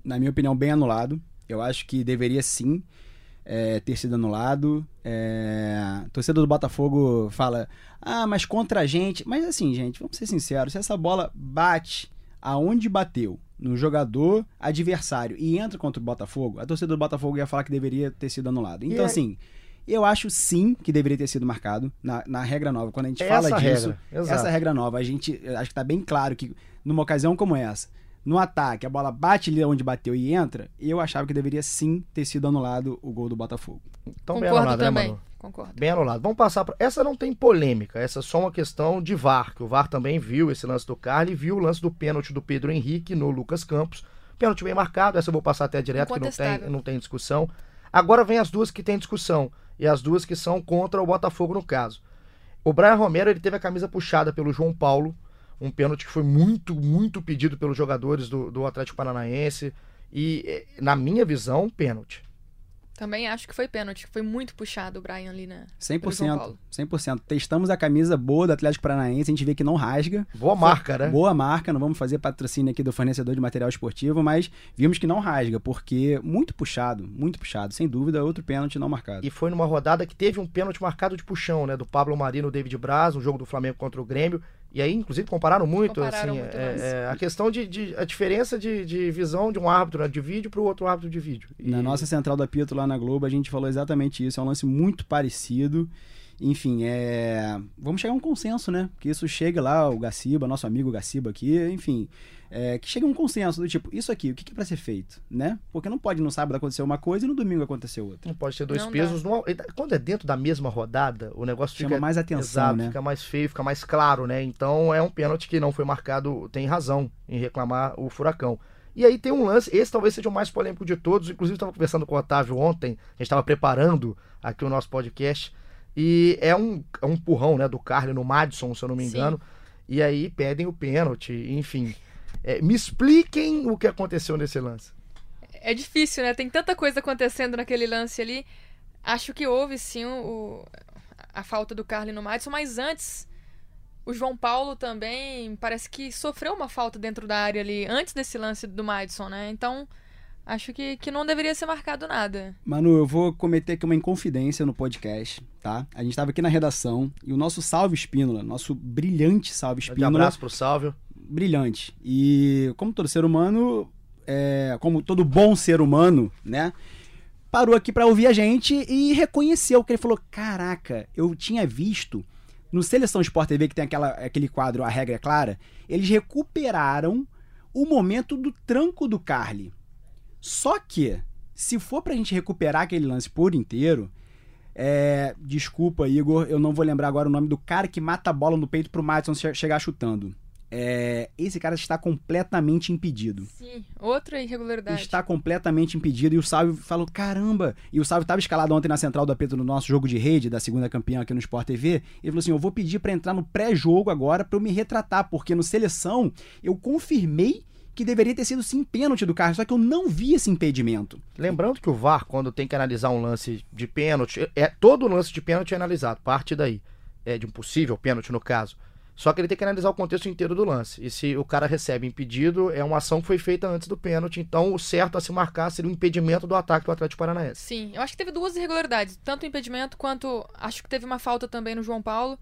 Speaker 3: Na minha opinião, bem anulado. Eu acho que deveria sim é, ter sido anulado. É, torcedor do Botafogo fala: ah, mas contra a gente. Mas assim, gente, vamos ser sinceros: se essa bola bate aonde bateu, no jogador adversário e entra contra o Botafogo, a torcida do Botafogo ia falar que deveria ter sido anulado. Então, assim. Eu acho sim que deveria ter sido marcado na, na regra nova. Quando a gente essa fala disso, regra, essa regra nova, a gente acho que está bem claro que numa ocasião como essa, no ataque, a bola bate ali onde bateu e entra, eu achava que deveria sim ter sido anulado o gol do Botafogo.
Speaker 2: Então, Concordo bem anulado, né, também. Né, Concordo.
Speaker 1: Bem anulado. Vamos passar para. Essa não tem polêmica, essa é só uma questão de VAR, que o VAR também viu esse lance do Carly e viu o lance do pênalti do Pedro Henrique no Lucas Campos. Pênalti bem marcado, essa eu vou passar até direto, que não tem, não tem discussão. Agora vem as duas que tem discussão, e as duas que são contra o Botafogo no caso. O Brian Romero ele teve a camisa puxada pelo João Paulo um pênalti que foi muito, muito pedido pelos jogadores do, do Atlético Paranaense. E, eh, na minha visão, pênalti.
Speaker 2: Também acho que foi pênalti, foi muito puxado o Brian ali, né?
Speaker 3: 100%. 100%. Testamos a camisa boa do Atlético Paranaense, a gente vê que não rasga.
Speaker 1: Boa marca, né?
Speaker 3: Boa marca, não vamos fazer patrocínio aqui do fornecedor de material esportivo, mas vimos que não rasga, porque muito puxado, muito puxado. Sem dúvida, outro pênalti não marcado.
Speaker 1: E foi numa rodada que teve um pênalti marcado de puxão, né? Do Pablo Marino, David Braz, um jogo do Flamengo contra o Grêmio. E aí, inclusive, compararam muito, compararam assim, muito é, é, a questão de, de, a diferença de, de visão de um árbitro de vídeo para o outro árbitro de vídeo.
Speaker 3: E... Na nossa central da Pito lá na Globo, a gente falou exatamente isso. É um lance muito parecido. enfim, é. Vamos chegar a um consenso, né? Que isso chegue lá, o Gaciba, nosso amigo Gaciba aqui, enfim. É, que chegue a um consenso do tipo, isso aqui, o que, que é pra ser feito, né? Porque não pode no sábado acontecer uma coisa e no domingo acontecer outra.
Speaker 1: Não pode ter dois
Speaker 2: Não
Speaker 1: pesos. Quando é dentro da mesma rodada, o negócio
Speaker 3: Chama
Speaker 1: fica
Speaker 3: mais atenção,
Speaker 1: Exato,
Speaker 3: né?
Speaker 1: fica mais feio, fica mais claro, né? Então é um pênalti que não foi marcado, tem razão em reclamar o Furacão. E aí tem um lance, esse talvez seja o mais polêmico de todos, inclusive estava conversando com o Otávio ontem, a gente estava preparando aqui o nosso podcast, e é um, é um empurrão, né, do Carly no Madison, se eu não me
Speaker 2: Sim.
Speaker 1: engano, e aí pedem o pênalti, enfim. É, me expliquem o que aconteceu nesse lance.
Speaker 2: É difícil, né? Tem tanta coisa acontecendo naquele lance ali. Acho que houve sim o, a falta do Carly no Madison, mas antes o João Paulo também parece que sofreu uma falta dentro da área ali, antes desse lance do Madison, né? Então acho que, que não deveria ser marcado nada.
Speaker 3: Manu, eu vou cometer aqui uma inconfidência no podcast, tá? A gente tava aqui na redação e o nosso Salve Espínola, nosso brilhante Salve
Speaker 1: Um
Speaker 3: Espínola.
Speaker 1: abraço pro Sálvio.
Speaker 3: Brilhante. E como todo ser humano, é, como todo bom ser humano, né? Parou aqui pra ouvir a gente e reconheceu que ele falou: Caraca, eu tinha visto no Seleção Sport TV, que tem aquela, aquele quadro A Regra é Clara, eles recuperaram o momento do tranco do Carly. Só que, se for pra gente recuperar aquele lance por inteiro, é, desculpa, Igor, eu não vou lembrar agora o nome do cara que mata a bola no peito pro Madison che- chegar chutando. É, esse cara está completamente impedido.
Speaker 2: Sim, outra irregularidade.
Speaker 3: Está completamente impedido. E o Salve falou: caramba! E o Salve estava escalado ontem na central do apito no nosso jogo de rede, da segunda campeã aqui no Sport TV. Ele falou assim: eu vou pedir para entrar no pré-jogo agora para eu me retratar, porque no seleção eu confirmei que deveria ter sido sim pênalti do Carlos, só que eu não vi esse impedimento.
Speaker 1: Lembrando que o VAR, quando tem que analisar um lance de pênalti, é todo lance de pênalti é analisado, parte daí. É de um possível pênalti no caso. Só que ele tem que analisar o contexto inteiro do lance. E se o cara recebe impedido, é uma ação que foi feita antes do pênalti. Então, o certo a se marcar seria o impedimento do ataque do Atlético Paranaense.
Speaker 2: Sim, eu acho que teve duas irregularidades, tanto o impedimento quanto acho que teve uma falta também no João Paulo.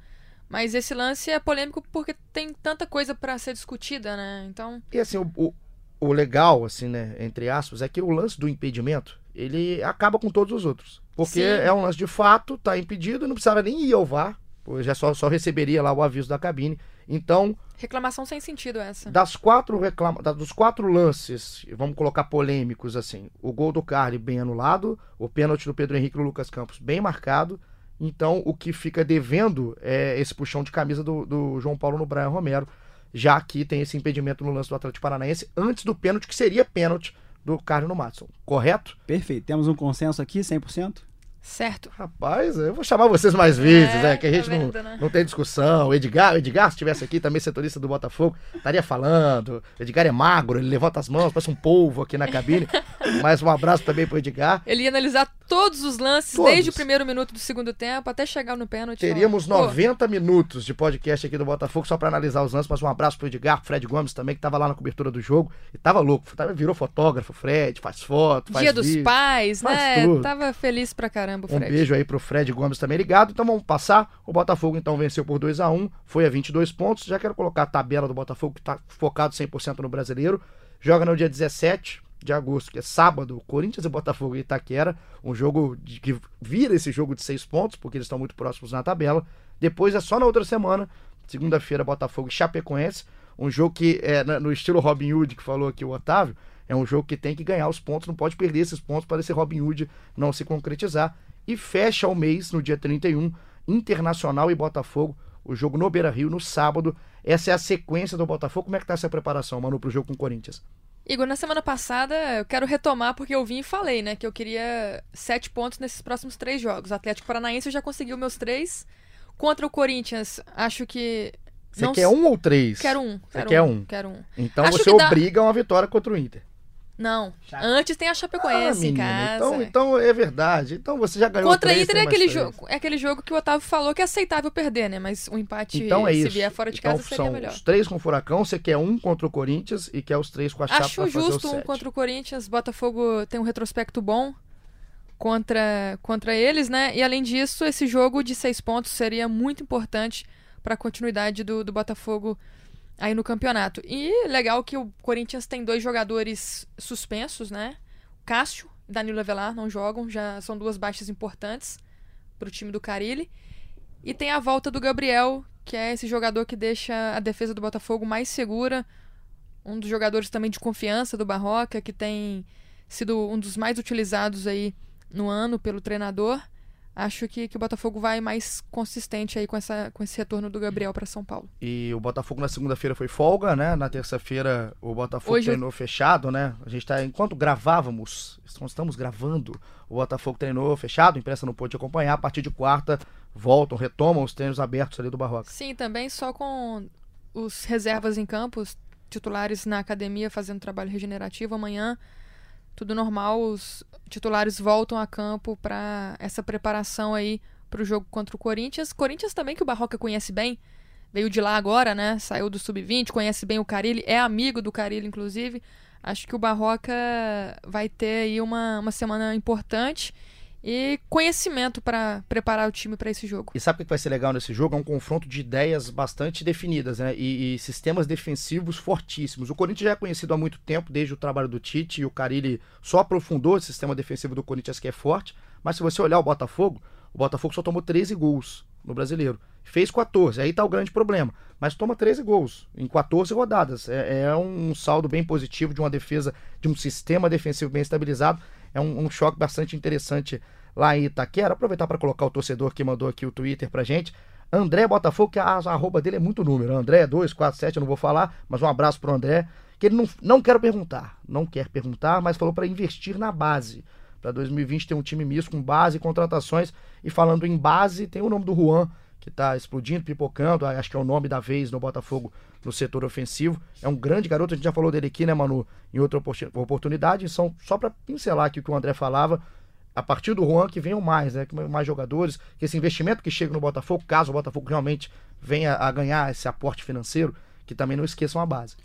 Speaker 2: Mas esse lance é polêmico porque tem tanta coisa pra ser discutida, né? Então,
Speaker 1: E assim, o, o, o legal, assim, né, entre aspas, é que o lance do impedimento, ele acaba com todos os outros. Porque
Speaker 2: Sim.
Speaker 1: é um lance de fato, tá impedido, não precisava nem ir ao VAR, já só, só receberia lá o aviso da cabine. Então,
Speaker 2: reclamação sem sentido essa.
Speaker 1: das quatro reclama dos quatro lances, vamos colocar polêmicos assim, o gol do Carly bem anulado, o pênalti do Pedro Henrique e do Lucas Campos bem marcado. Então, o que fica devendo é esse puxão de camisa do, do João Paulo no Brian Romero, já que tem esse impedimento no lance do Atlético Paranaense antes do pênalti, que seria pênalti do Carly no Matson. Correto?
Speaker 3: Perfeito. Temos um consenso aqui, 100%?
Speaker 2: Certo.
Speaker 1: Rapaz, eu vou chamar vocês mais vezes,
Speaker 2: É,
Speaker 1: né? Que a
Speaker 2: tá
Speaker 1: gente não,
Speaker 2: vendo, né?
Speaker 1: não tem discussão. O Edgar, o Edgar, se estivesse aqui, também setorista do Botafogo, estaria falando. O Edgar é magro, ele levanta as mãos, parece um polvo aqui na cabine. Mas um abraço também pro Edgar.
Speaker 2: Ele ia analisar todos os lances,
Speaker 1: Todos.
Speaker 2: desde o primeiro minuto do segundo tempo até chegar no pênalti.
Speaker 1: Teríamos
Speaker 2: Pô,
Speaker 1: 90 minutos de podcast aqui do Botafogo só pra analisar os lances, mas um abraço pro Edgar, pro Fred Gomes também, que tava lá na cobertura do jogo. E tava louco, tava- virou fotógrafo, Fred, faz foto, faz
Speaker 2: Dia dos
Speaker 1: vídeo.
Speaker 2: pais,
Speaker 1: faz
Speaker 2: né?
Speaker 1: tudo.
Speaker 2: Tava feliz pra caramba
Speaker 1: Um
Speaker 2: Fred.
Speaker 1: beijo aí pro Fred Gomes também ligado. Então vamos passar. O Botafogo então venceu por 2 a 1 foi a 22 pontos. Já quero colocar a tabela do Botafogo que tá focado 100% no brasileiro. Joga no dia 17 de agosto, que é sábado, Corinthians e Botafogo e Itaquera. Um jogo de- que vira esse jogo de 6 pontos, porque eles estão muito próximos na tabela. Depois é só na outra semana, segunda-feira, Botafogo e Chapecoense. Um jogo que é no estilo Robin Hood que falou aqui o Otávio. É um jogo que tem que ganhar os pontos, não pode perder esses pontos para esse Robin Hood não se concretizar. E fecha o mês, no dia 31, Internacional e Botafogo, o jogo no Beira Rio, no sábado. Essa é a sequência do Botafogo. Como é que tá essa preparação, Manu, pro jogo com o Corinthians?
Speaker 2: Igor, na semana passada eu quero retomar porque eu vim e falei, né, que eu queria sete pontos nesses próximos três jogos. O Atlético Paranaense já conseguiu meus três. Contra o Corinthians, acho que.
Speaker 1: Você
Speaker 2: não
Speaker 1: quer um ou três?
Speaker 2: Quero um.
Speaker 1: Você
Speaker 2: Quero
Speaker 1: quer
Speaker 2: um.
Speaker 1: um?
Speaker 2: Quero um.
Speaker 1: Então
Speaker 2: Acho
Speaker 1: você
Speaker 2: dá-
Speaker 1: obriga uma vitória contra o Inter.
Speaker 2: Não.
Speaker 3: Chato.
Speaker 2: Antes tem a Chapecoense em
Speaker 1: menina,
Speaker 2: casa.
Speaker 1: então, então é verdade. Então você já ganhou
Speaker 2: Contra
Speaker 1: três,
Speaker 2: Inter é aquele, jogo, é aquele jogo que o Otávio falou que é aceitável perder, né? Mas o empate,
Speaker 1: Então é
Speaker 2: se
Speaker 1: isso.
Speaker 2: vier fora de
Speaker 1: então
Speaker 2: casa, seria
Speaker 1: são
Speaker 2: melhor.
Speaker 1: os três com o Furacão, você quer um contra o Corinthians e quer os três com a Chape
Speaker 2: Acho justo um
Speaker 1: sete.
Speaker 2: contra o Corinthians. Botafogo tem um retrospecto bom contra, contra eles, né? E além disso, esse jogo de seis pontos seria muito importante para a continuidade do, do Botafogo aí no campeonato. E legal que o Corinthians tem dois jogadores suspensos, né? Cássio e Danilo Avelar não jogam, já são duas baixas importantes para o time do Carilli. E tem a volta do Gabriel, que é esse jogador que deixa a defesa do Botafogo mais segura. Um dos jogadores também de confiança do Barroca, que tem sido um dos mais utilizados aí no ano pelo treinador. Acho que, que o Botafogo vai mais consistente aí com, essa, com esse retorno do Gabriel para São Paulo.
Speaker 1: E o Botafogo na segunda-feira foi folga, né? Na terça-feira o Botafogo
Speaker 2: Hoje
Speaker 1: treinou fechado, né? A gente tá, enquanto gravávamos, estamos gravando, o Botafogo treinou fechado, a imprensa não pôde acompanhar. A partir de quarta voltam, retomam os treinos abertos ali do Barroca.
Speaker 2: Sim, também só com os reservas em campo, os titulares na academia fazendo trabalho regenerativo amanhã. Tudo normal, os titulares voltam a campo para essa preparação aí para o jogo contra o Corinthians. Corinthians também que o Barroca conhece bem, veio de lá agora, né? Saiu do sub-20, conhece bem o Carilli, é amigo do Carilli inclusive. Acho que o Barroca vai ter aí uma, uma semana importante e conhecimento para preparar o time para esse jogo.
Speaker 1: E sabe o que vai ser legal nesse jogo? É um confronto de ideias bastante definidas, né? E, e sistemas defensivos fortíssimos. O Corinthians já é conhecido há muito tempo, desde o trabalho do Tite, e o Carilli só aprofundou esse sistema defensivo do Corinthians que é forte. Mas se você olhar o Botafogo, o Botafogo só tomou 13 gols no brasileiro. Fez 14, aí tá o grande problema. Mas toma 13 gols em 14 rodadas. É, é um saldo bem positivo de uma defesa, de um sistema defensivo bem estabilizado. É um, um choque bastante interessante lá em Itaquera. Aproveitar para colocar o torcedor que mandou aqui o Twitter pra gente. André Botafogo, que a, a arroba dele é muito número. André 247, eu não vou falar, mas um abraço pro André. Que ele não, não quer perguntar, não quer perguntar, mas falou para investir na base. Para 2020 tem um time misto com base e contratações. E falando em base, tem o nome do Juan, que tá explodindo, pipocando. Acho que é o nome da vez no Botafogo no setor ofensivo. É um grande garoto, a gente já falou dele aqui, né, Manu, em outra opor- oportunidade. São, só para pincelar aqui o que o André falava, a partir do Juan que venham mais, né? Mais jogadores, que esse investimento que chega no Botafogo, caso o Botafogo realmente venha a ganhar esse aporte financeiro, que também não esqueçam a base.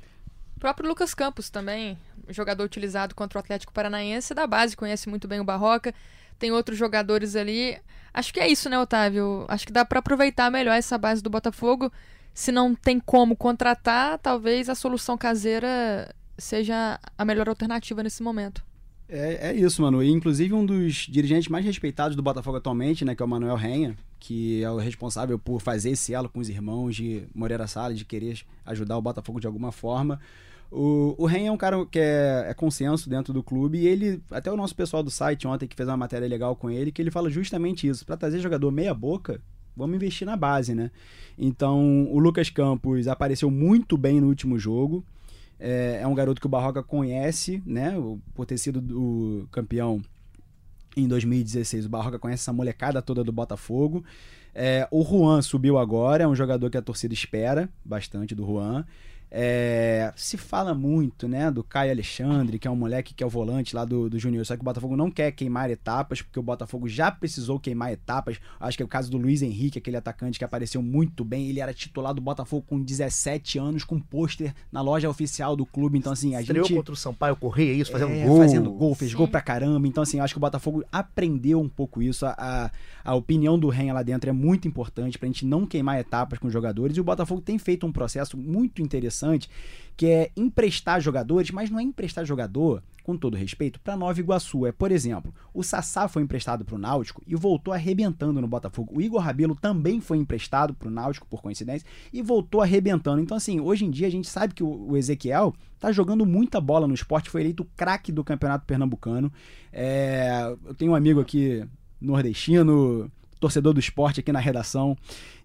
Speaker 2: O próprio Lucas Campos também, jogador utilizado contra o Atlético Paranaense, da base, conhece muito bem o Barroca. Tem outros jogadores ali. Acho que é isso, né, Otávio? Acho que dá para aproveitar melhor essa base do Botafogo. Se não tem como contratar, talvez a solução caseira seja a melhor alternativa nesse momento.
Speaker 3: É, é isso, mano. E, inclusive, um dos dirigentes mais respeitados do Botafogo atualmente, né, que é o Manuel Renha, que é o responsável por fazer esse elo com os irmãos de Moreira Salles, de querer ajudar o Botafogo de alguma forma. O, o é um cara que é, é consenso dentro do clube e ele, até o nosso pessoal do site ontem que fez uma matéria legal com ele, que ele fala justamente isso. Para trazer jogador meia boca, vamos investir na base, né? Então, o Lucas Campos apareceu muito bem no último jogo. É, é um garoto que o Barroca conhece, né? Por ter sido o campeão em 2016. O Barroca conhece essa molecada toda do Botafogo. É, o Juan subiu agora, é um jogador que a torcida espera bastante do Juan. É, se fala muito, né, do Caio Alexandre, que é um moleque que é o volante lá do, do Júnior, só que o Botafogo não quer queimar etapas, porque o Botafogo já precisou queimar etapas. Acho que é o caso do Luiz Henrique, aquele atacante que apareceu muito bem. Ele era titular do Botafogo com 17 anos, com pôster na loja oficial do clube. Então, assim, a
Speaker 1: Estreou
Speaker 3: gente.
Speaker 1: contra o Sampaio Correia, isso, fazendo
Speaker 3: É,
Speaker 1: gol.
Speaker 3: Fazendo gol, fez
Speaker 2: Sim.
Speaker 3: gol pra caramba. Então, assim, acho que o Botafogo aprendeu um pouco isso. A, a, a opinião do Renha lá dentro é muito importante pra gente não queimar etapas com os jogadores. E o Botafogo tem feito um processo muito interessante, que é emprestar jogadores, mas não é emprestar jogador, com todo respeito, pra Nova Iguaçu. É, por exemplo, o Sassá foi emprestado pro Náutico e voltou arrebentando no Botafogo. O Igor Rabelo também foi emprestado pro Náutico, por coincidência, e voltou arrebentando. Então, assim, hoje em dia a gente sabe que o, o Ezequiel tá jogando muita bola no esporte, foi eleito craque do Campeonato Pernambucano. É, eu tenho um amigo aqui nordestino, torcedor do esporte aqui na redação,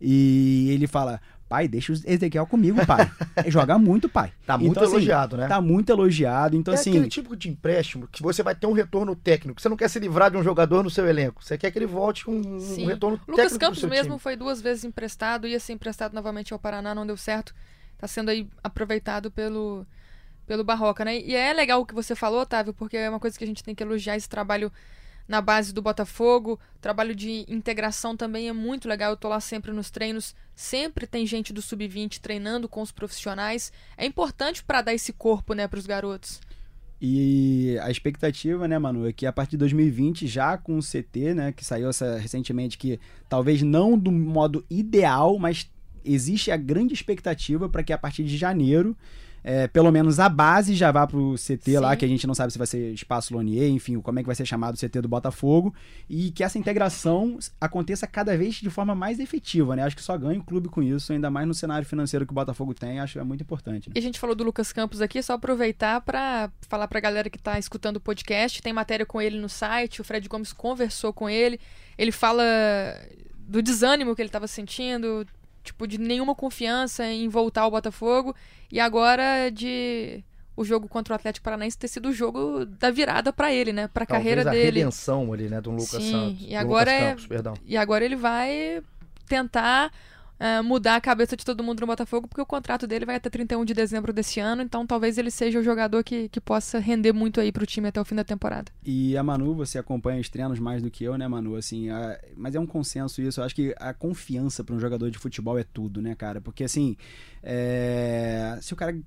Speaker 3: e ele fala: pai, deixa o Ezequiel comigo, pai. Joga muito, pai.
Speaker 1: Tá muito
Speaker 3: Então, assim,
Speaker 1: elogiado, né?
Speaker 3: Tá muito elogiado. Então,
Speaker 1: é
Speaker 3: assim.
Speaker 1: aquele tipo de empréstimo que você vai ter um retorno técnico. Você não quer se livrar de um jogador no seu elenco. Você quer que ele volte com um
Speaker 2: Sim.
Speaker 1: retorno técnico
Speaker 2: Lucas Campos
Speaker 1: seu
Speaker 2: mesmo
Speaker 1: time.
Speaker 2: foi duas vezes emprestado, ia ser emprestado novamente ao Paraná, não deu certo. Tá sendo aí aproveitado pelo, pelo Barroca, né? E é legal o que você falou, Otávio, porque é uma coisa que a gente tem que elogiar esse trabalho na base do Botafogo. O trabalho de integração também é muito legal. Eu tô lá sempre nos treinos, sempre tem gente do sub-20 treinando com os profissionais. É importante para dar esse corpo, né, pros garotos.
Speaker 3: E a expectativa, né, Manu, é que a partir de 2020, já com o CT, né, que saiu essa, recentemente, que talvez não do modo ideal, mas existe a grande expectativa para que a partir de janeiro é, pelo menos a base já vá pro CT
Speaker 2: Sim.
Speaker 3: lá, que a gente não sabe se vai ser espaço Lonier, enfim, como é que vai ser chamado o CT do Botafogo, e que essa integração aconteça cada vez de forma mais efetiva, né? Acho que só ganha o clube com isso, ainda mais no cenário financeiro que o Botafogo tem, acho que é muito importante. né?
Speaker 2: E a gente falou do Lucas Campos aqui, só aproveitar para falar pra galera que tá escutando o podcast, tem matéria com ele no site, o Fred Gomes conversou com ele, ele fala do desânimo que ele tava sentindo, tipo, de nenhuma confiança em voltar ao Botafogo, e agora de o jogo contra o Atlético Paranaense ter sido o jogo da virada pra ele, né? Pra
Speaker 1: Talvez
Speaker 2: carreira
Speaker 1: a
Speaker 2: dele.
Speaker 1: redenção ali, né, do Lucas
Speaker 2: Sim,
Speaker 1: Santos.
Speaker 2: e agora é-
Speaker 1: Campos, perdão.
Speaker 2: E agora ele vai tentar eh, mudar a cabeça de todo mundo no Botafogo, porque o contrato dele vai até 31 de dezembro desse ano, então talvez ele seja o jogador que, que possa render muito aí pro time até o fim da temporada.
Speaker 3: E a Manu, você acompanha os treinos mais do que eu, né, Manu? Assim, a- mas é um consenso isso. Eu acho que a confiança para um jogador de futebol é tudo, né, cara? Porque assim, é, se o cara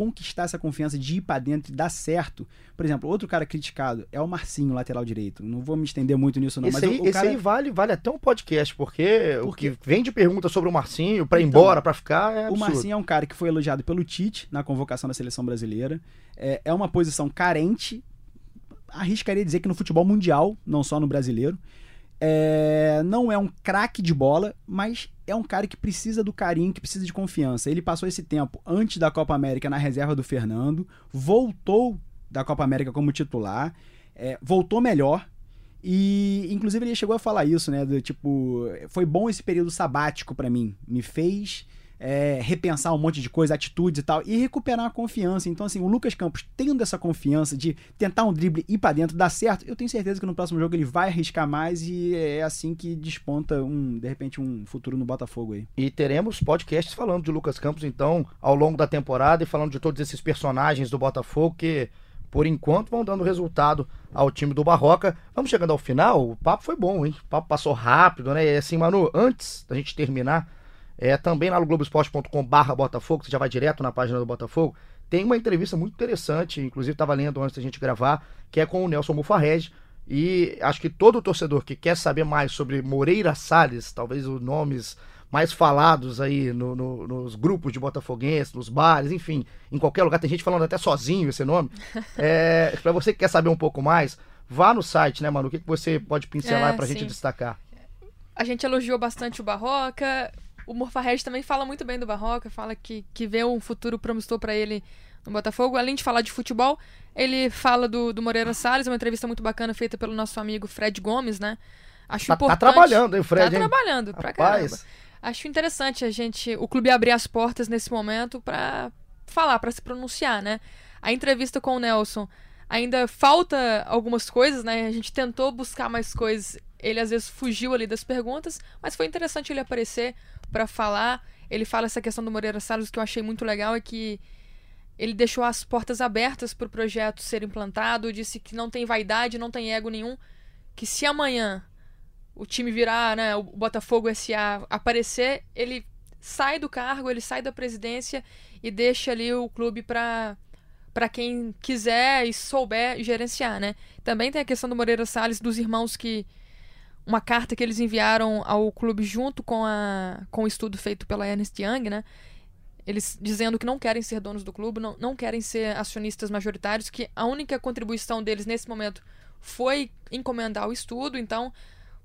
Speaker 3: conquistar essa confiança de ir pra dentro e dar certo. Por exemplo, outro cara criticado é o Marcinho, lateral direito. Não vou me estender muito nisso, não.
Speaker 1: Esse,
Speaker 3: mas
Speaker 1: aí,
Speaker 3: o, o
Speaker 1: esse
Speaker 3: cara...
Speaker 1: aí vale, vale até um podcast, porque o
Speaker 3: Porque-
Speaker 1: que vem de pergunta sobre o Marcinho, pra ir
Speaker 3: Então,
Speaker 1: embora, pra ficar, é
Speaker 3: O. Marcinho é um cara que foi elogiado pelo Tite na convocação da seleção brasileira. É, é uma posição carente, arriscaria dizer que no futebol mundial, não só no brasileiro. É, não é um craque de bola, mas é um cara que precisa do carinho, que precisa de confiança. Ele passou esse tempo antes da Copa América na reserva do Fernando, voltou da Copa América como titular, é, voltou melhor. E, inclusive, ele chegou a falar isso, né? Do tipo, foi bom esse período sabático pra mim. Me fez é, repensar um monte de coisa, atitudes e tal, e recuperar a confiança. Então, assim, o Lucas Campos tendo essa confiança de tentar um drible ir pra dentro, dar certo, eu tenho certeza que no próximo jogo ele vai arriscar mais e é assim que desponta um, de repente, um futuro no Botafogo aí.
Speaker 1: E teremos podcasts falando de Lucas Campos, então, ao longo da temporada e falando de todos esses personagens do Botafogo que, por enquanto, vão dando resultado ao time do Barroca. Vamos chegando ao final, o papo foi bom, hein? O papo passou rápido, né? E assim, Manu, antes da gente terminar, é, também lá no globoesporte.com barra Botafogo, você já vai direto na página do Botafogo, tem uma entrevista muito interessante, inclusive estava lendo antes da gente gravar, que é com o Nelson Mufarrege, e acho que todo torcedor que quer saber mais sobre Moreira Salles, talvez os nomes mais falados aí no- no- nos grupos de botafoguenses, nos bares, enfim, em qualquer lugar, tem gente falando até sozinho esse nome. É, para você que quer saber um pouco mais, vá no site, né, Manu? O que, que você pode pincelar
Speaker 2: É,
Speaker 1: pra gente
Speaker 2: sim.
Speaker 1: destacar?
Speaker 2: A gente elogiou bastante o Barroca. O Morfarred também fala muito bem do Barroca, fala que, que vê um futuro promissor pra ele no Botafogo. Além de falar de futebol, ele fala do, do Moreira Salles, uma entrevista muito bacana feita pelo nosso amigo Fred Gomes, né? Acho
Speaker 1: Tá, tá
Speaker 2: importante.
Speaker 1: trabalhando, hein, Fred?
Speaker 2: tá
Speaker 1: hein?
Speaker 2: trabalhando pra caramba.
Speaker 1: Rapaz,
Speaker 2: Acho interessante a gente, o clube abrir as portas nesse momento pra falar, pra se pronunciar, né? A entrevista com o Nelson ainda falta algumas coisas, né? A gente tentou buscar mais coisas, ele às vezes fugiu ali das perguntas, mas foi interessante ele aparecer pra falar. Ele fala essa questão do Moreira Salles que eu achei muito legal é que ele deixou as portas abertas para o projeto ser implantado, disse que não tem vaidade, não tem ego nenhum, que se amanhã o time virar, né, o Botafogo SA aparecer, ele sai do cargo, ele sai da presidência e deixa ali o clube para para quem quiser e souber gerenciar, né? Também tem a questão do Moreira Salles dos irmãos que uma carta que eles enviaram ao clube junto com a com o estudo feito pela Ernest Young, né? Eles dizendo que não querem ser donos do clube, não, não querem ser acionistas majoritários, que a única contribuição deles nesse momento foi encomendar o estudo, então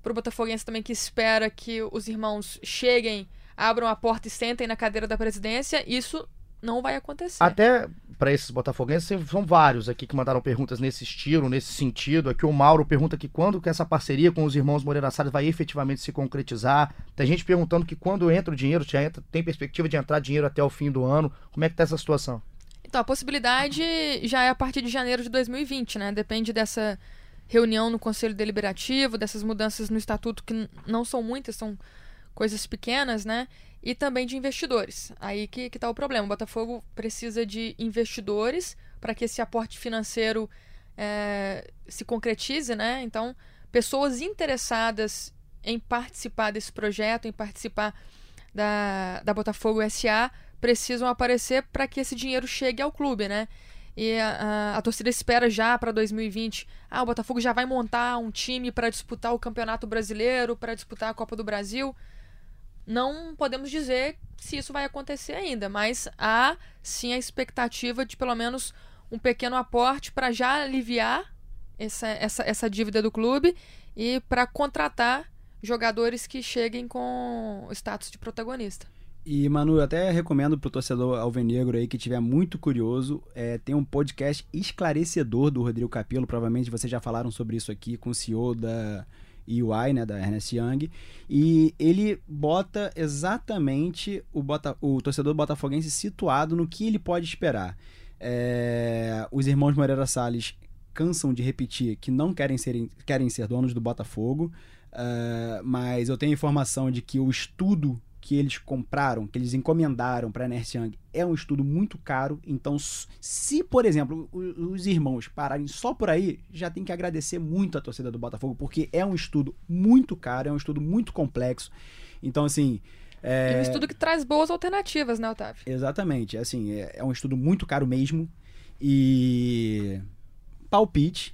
Speaker 2: pro Botafoguense também que espera que os irmãos cheguem, abram a porta e sentem na cadeira da presidência, isso não vai acontecer.
Speaker 1: Até para esses botafoguenses, são vários aqui que mandaram perguntas nesse estilo, nesse sentido. Aqui o Mauro pergunta que quando que essa parceria com os irmãos Moreira Salles vai efetivamente se concretizar. Tem gente perguntando que quando entra o dinheiro, já entra, tem perspectiva de entrar dinheiro até o fim do ano. Como é que tá essa situação?
Speaker 2: Então, a possibilidade já é a partir de janeiro de 2020, né? Depende dessa reunião no Conselho Deliberativo, dessas mudanças no estatuto, que não são muitas, são coisas pequenas, né? E também de investidores. Aí que, que tá o problema. O Botafogo precisa de investidores para que esse aporte financeiro eh, se concretize, né? Então, pessoas interessadas em participar desse projeto, em participar da, da Botafogo SA, precisam aparecer para que esse dinheiro chegue ao clube, né? E a, a, a torcida espera já para 2020. Ah, o Botafogo já vai montar um time para disputar o Campeonato Brasileiro, para disputar a Copa do Brasil. Não podemos dizer se isso vai acontecer ainda, mas há sim a expectativa de pelo menos um pequeno aporte para já aliviar essa, essa, essa dívida do clube e para contratar jogadores que cheguem com status de protagonista.
Speaker 3: E, Manu, eu até recomendo pro torcedor alvinegro aí que tiver muito curioso, é, tem um podcast esclarecedor do Rodrigo Capello, provavelmente vocês já falaram sobre isso aqui com o CEO da UI, né, da Ernest Young, e ele bota exatamente o, bota, o torcedor botafoguense situado no que ele pode esperar. É, os irmãos Moreira Salles cansam de repetir que não querem ser, querem ser donos do Botafogo, uh, mas eu tenho informação de que o estudo que eles compraram, que eles encomendaram para a Ernst Young é um estudo muito caro. Então, se, por exemplo, os irmãos pararem só por aí, já tem que agradecer muito a torcida do Botafogo, porque é um estudo muito caro, é um estudo muito complexo. Então, assim.
Speaker 2: É... E um estudo que traz boas alternativas, né, Otávio?
Speaker 3: Exatamente. Assim, é, é um estudo muito caro mesmo. E. Palpite,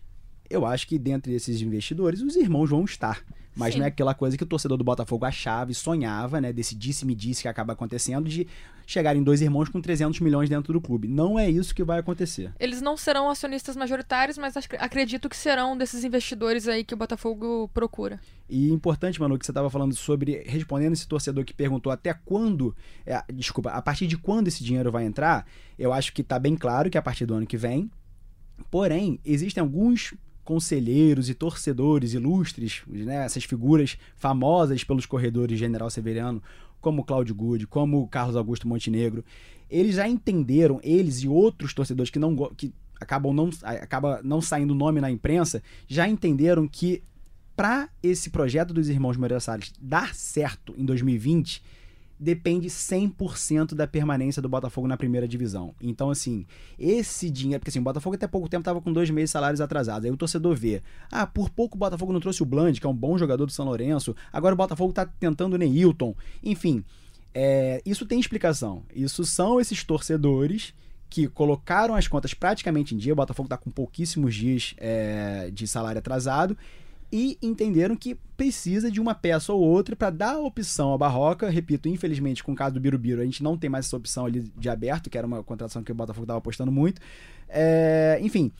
Speaker 3: eu acho que dentre esses investidores, os irmãos vão estar. Mas Sim. não é aquela coisa que o torcedor do Botafogo achava e sonhava, né? Desse disse-me-disse que acaba acontecendo, de chegarem dois irmãos com 300 milhões dentro do clube. Não é isso que vai acontecer.
Speaker 2: Eles não serão acionistas majoritários, mas acredito que serão desses investidores aí que o Botafogo procura.
Speaker 3: E importante, Manu, que você estava falando sobre, respondendo esse torcedor que perguntou até quando, é, desculpa, a partir de quando esse dinheiro vai entrar, eu acho que está bem claro que é a partir do ano que vem. Porém, existem alguns conselheiros e torcedores ilustres, né, essas figuras famosas pelos corredores General Severiano, como Cláudio Good, como Carlos Augusto Montenegro, eles já entenderam, eles e outros torcedores que não que acabam não acaba não saindo nome na imprensa, já entenderam que para esse projeto dos irmãos Moreira Salles dar certo em 2020, depende 100% da permanência do Botafogo na primeira divisão. Então, assim, esse dinheiro. Porque assim, o Botafogo até pouco tempo estava com dois meses de salários atrasados. Aí o torcedor vê: ah, por pouco o Botafogo não trouxe o Bland, que é um bom jogador do São Lourenço. Agora o Botafogo está tentando o Neilton. Enfim, é, isso tem explicação. Isso são esses torcedores que colocaram as contas praticamente em dia. O Botafogo está com pouquíssimos dias é, de salário atrasado e entenderam que precisa de uma peça ou outra para dar opção ao Barroca. Repito, infelizmente, com o caso do Birubiru, a gente não tem mais essa opção ali de aberto, que era uma contratação que o Botafogo estava apostando muito. É, enfim,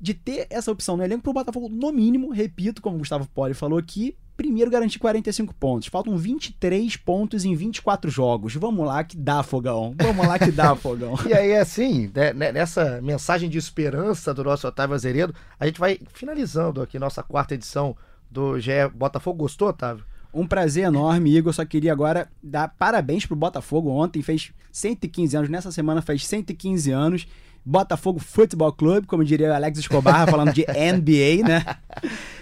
Speaker 3: de ter essa opção no elenco para o Botafogo, no mínimo, repito, como o Gustavo Poli falou aqui, primeiro garantir 45 pontos. Faltam 23 pontos em 24 jogos. Vamos lá que dá, Fogão. Vamos lá que dá, Fogão.
Speaker 1: e aí, assim, né, né, nessa mensagem de esperança do nosso Otávio Azeredo, a gente vai finalizando aqui nossa quarta edição do GE Botafogo. Gostou, Otávio?
Speaker 3: Um prazer enorme, Igor. Só queria agora dar parabéns pro Botafogo. Ontem fez 115 anos, nessa semana fez 115 anos. Botafogo Futebol Clube, como diria Alex Escobar, falando de NBA, né?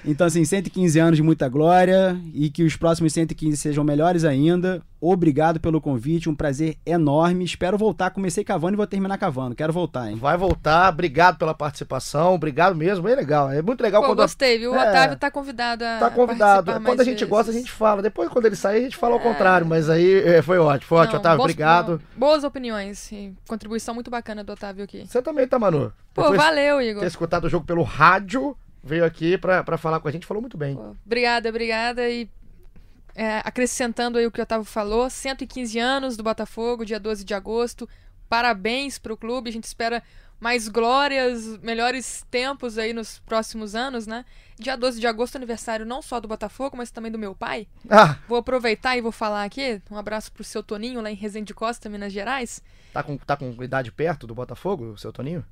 Speaker 3: Então, assim, 115 anos de muita glória e que os próximos 115 sejam melhores ainda. Obrigado pelo convite, um prazer enorme. Espero voltar. Comecei cavando e vou terminar cavando. Quero voltar, hein?
Speaker 1: Vai voltar. Obrigado pela participação. Obrigado mesmo. Bem legal. É muito legal
Speaker 2: Pô,
Speaker 1: quando.
Speaker 2: Gostei, viu? O é... Otávio tá convidado a.
Speaker 1: Tá convidado. Quando a gente vezes. gosta, a gente fala. Depois, quando ele sair, a gente fala é... ao contrário. Mas aí é, foi ótimo. Foi ótimo, Otávio. obrigado.
Speaker 2: Boas opiniões. E contribuição muito bacana do Otávio aqui.
Speaker 1: Você também tá, Manu?
Speaker 2: Pô, Depois valeu, Igor.
Speaker 1: Ter escutado o jogo pelo rádio veio aqui para falar com a gente, falou muito bem. Pô,
Speaker 2: obrigada, obrigada. E é, acrescentando aí o que o Otávio falou, 115 anos do Botafogo, dia 12 de agosto. Parabéns para o clube, a gente espera mais glórias, melhores tempos aí nos próximos anos, né? Dia 12 de agosto, aniversário não só do Botafogo, mas também do meu pai. Ah. Vou aproveitar e vou falar aqui. Um abraço pro seu Toninho, lá em Resende Costa, Minas Gerais.
Speaker 1: Tá com, tá com idade perto do Botafogo, o seu Toninho?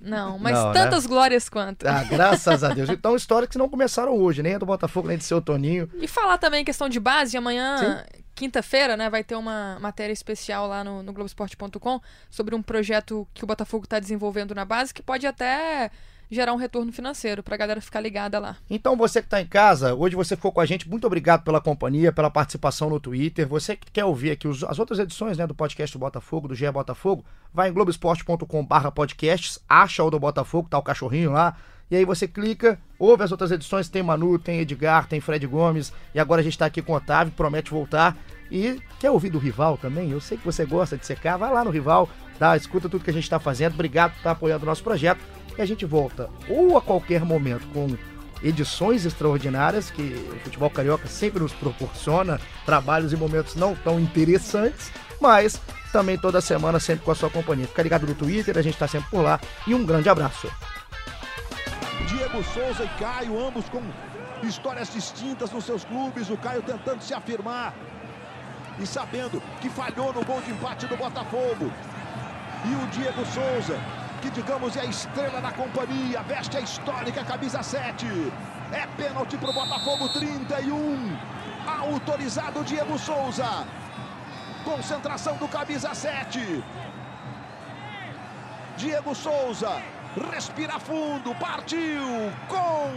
Speaker 2: Não, mas não, né? tantas né? glórias quanto.
Speaker 1: Ah, graças a Deus. Então, histórias que não começaram hoje, nem a do Botafogo, nem do seu Toninho.
Speaker 2: E falar também questão de base, amanhã, quinta-feira, né, vai ter uma matéria especial lá no, no Globoesporte.com sobre um projeto que o Botafogo está desenvolvendo na base, que pode até gerar um retorno financeiro para a galera ficar ligada lá.
Speaker 1: Então você que está em casa, hoje você ficou com a gente, muito obrigado pela companhia, pela participação no Twitter. Você que quer ouvir aqui os, as outras edições né, do podcast do Botafogo, do GE Botafogo, vai em globesport.com/barra podcasts, acha o do Botafogo, tá o cachorrinho lá. E aí você clica, ouve as outras edições, tem Manu, tem Edgar, tem Fred Gomes, e agora a gente está aqui com o Otávio, promete voltar. E quer ouvir do rival também? Eu sei que você gosta de secar, vai lá no rival, dá, escuta tudo que a gente está fazendo. Obrigado por estar tá apoiando o nosso projeto. E a gente volta ou a qualquer momento com edições extraordinárias que o futebol carioca sempre nos proporciona, trabalhos e momentos não tão interessantes, mas também toda semana sempre com a sua companhia. Fica ligado no Twitter, a gente está sempre por lá e um grande abraço.
Speaker 4: Diego Souza e Caio, ambos com histórias distintas nos seus clubes, o Caio tentando se afirmar e sabendo que falhou no gol de empate do Botafogo. E o Diego Souza que digamos é a estrela da companhia, veste a histórica camisa 7. É pênalti para o Botafogo 31. Autorizado Diego Souza. Concentração do camisa 7. Diego Souza respira fundo, partiu com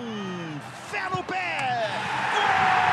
Speaker 4: fé no pé.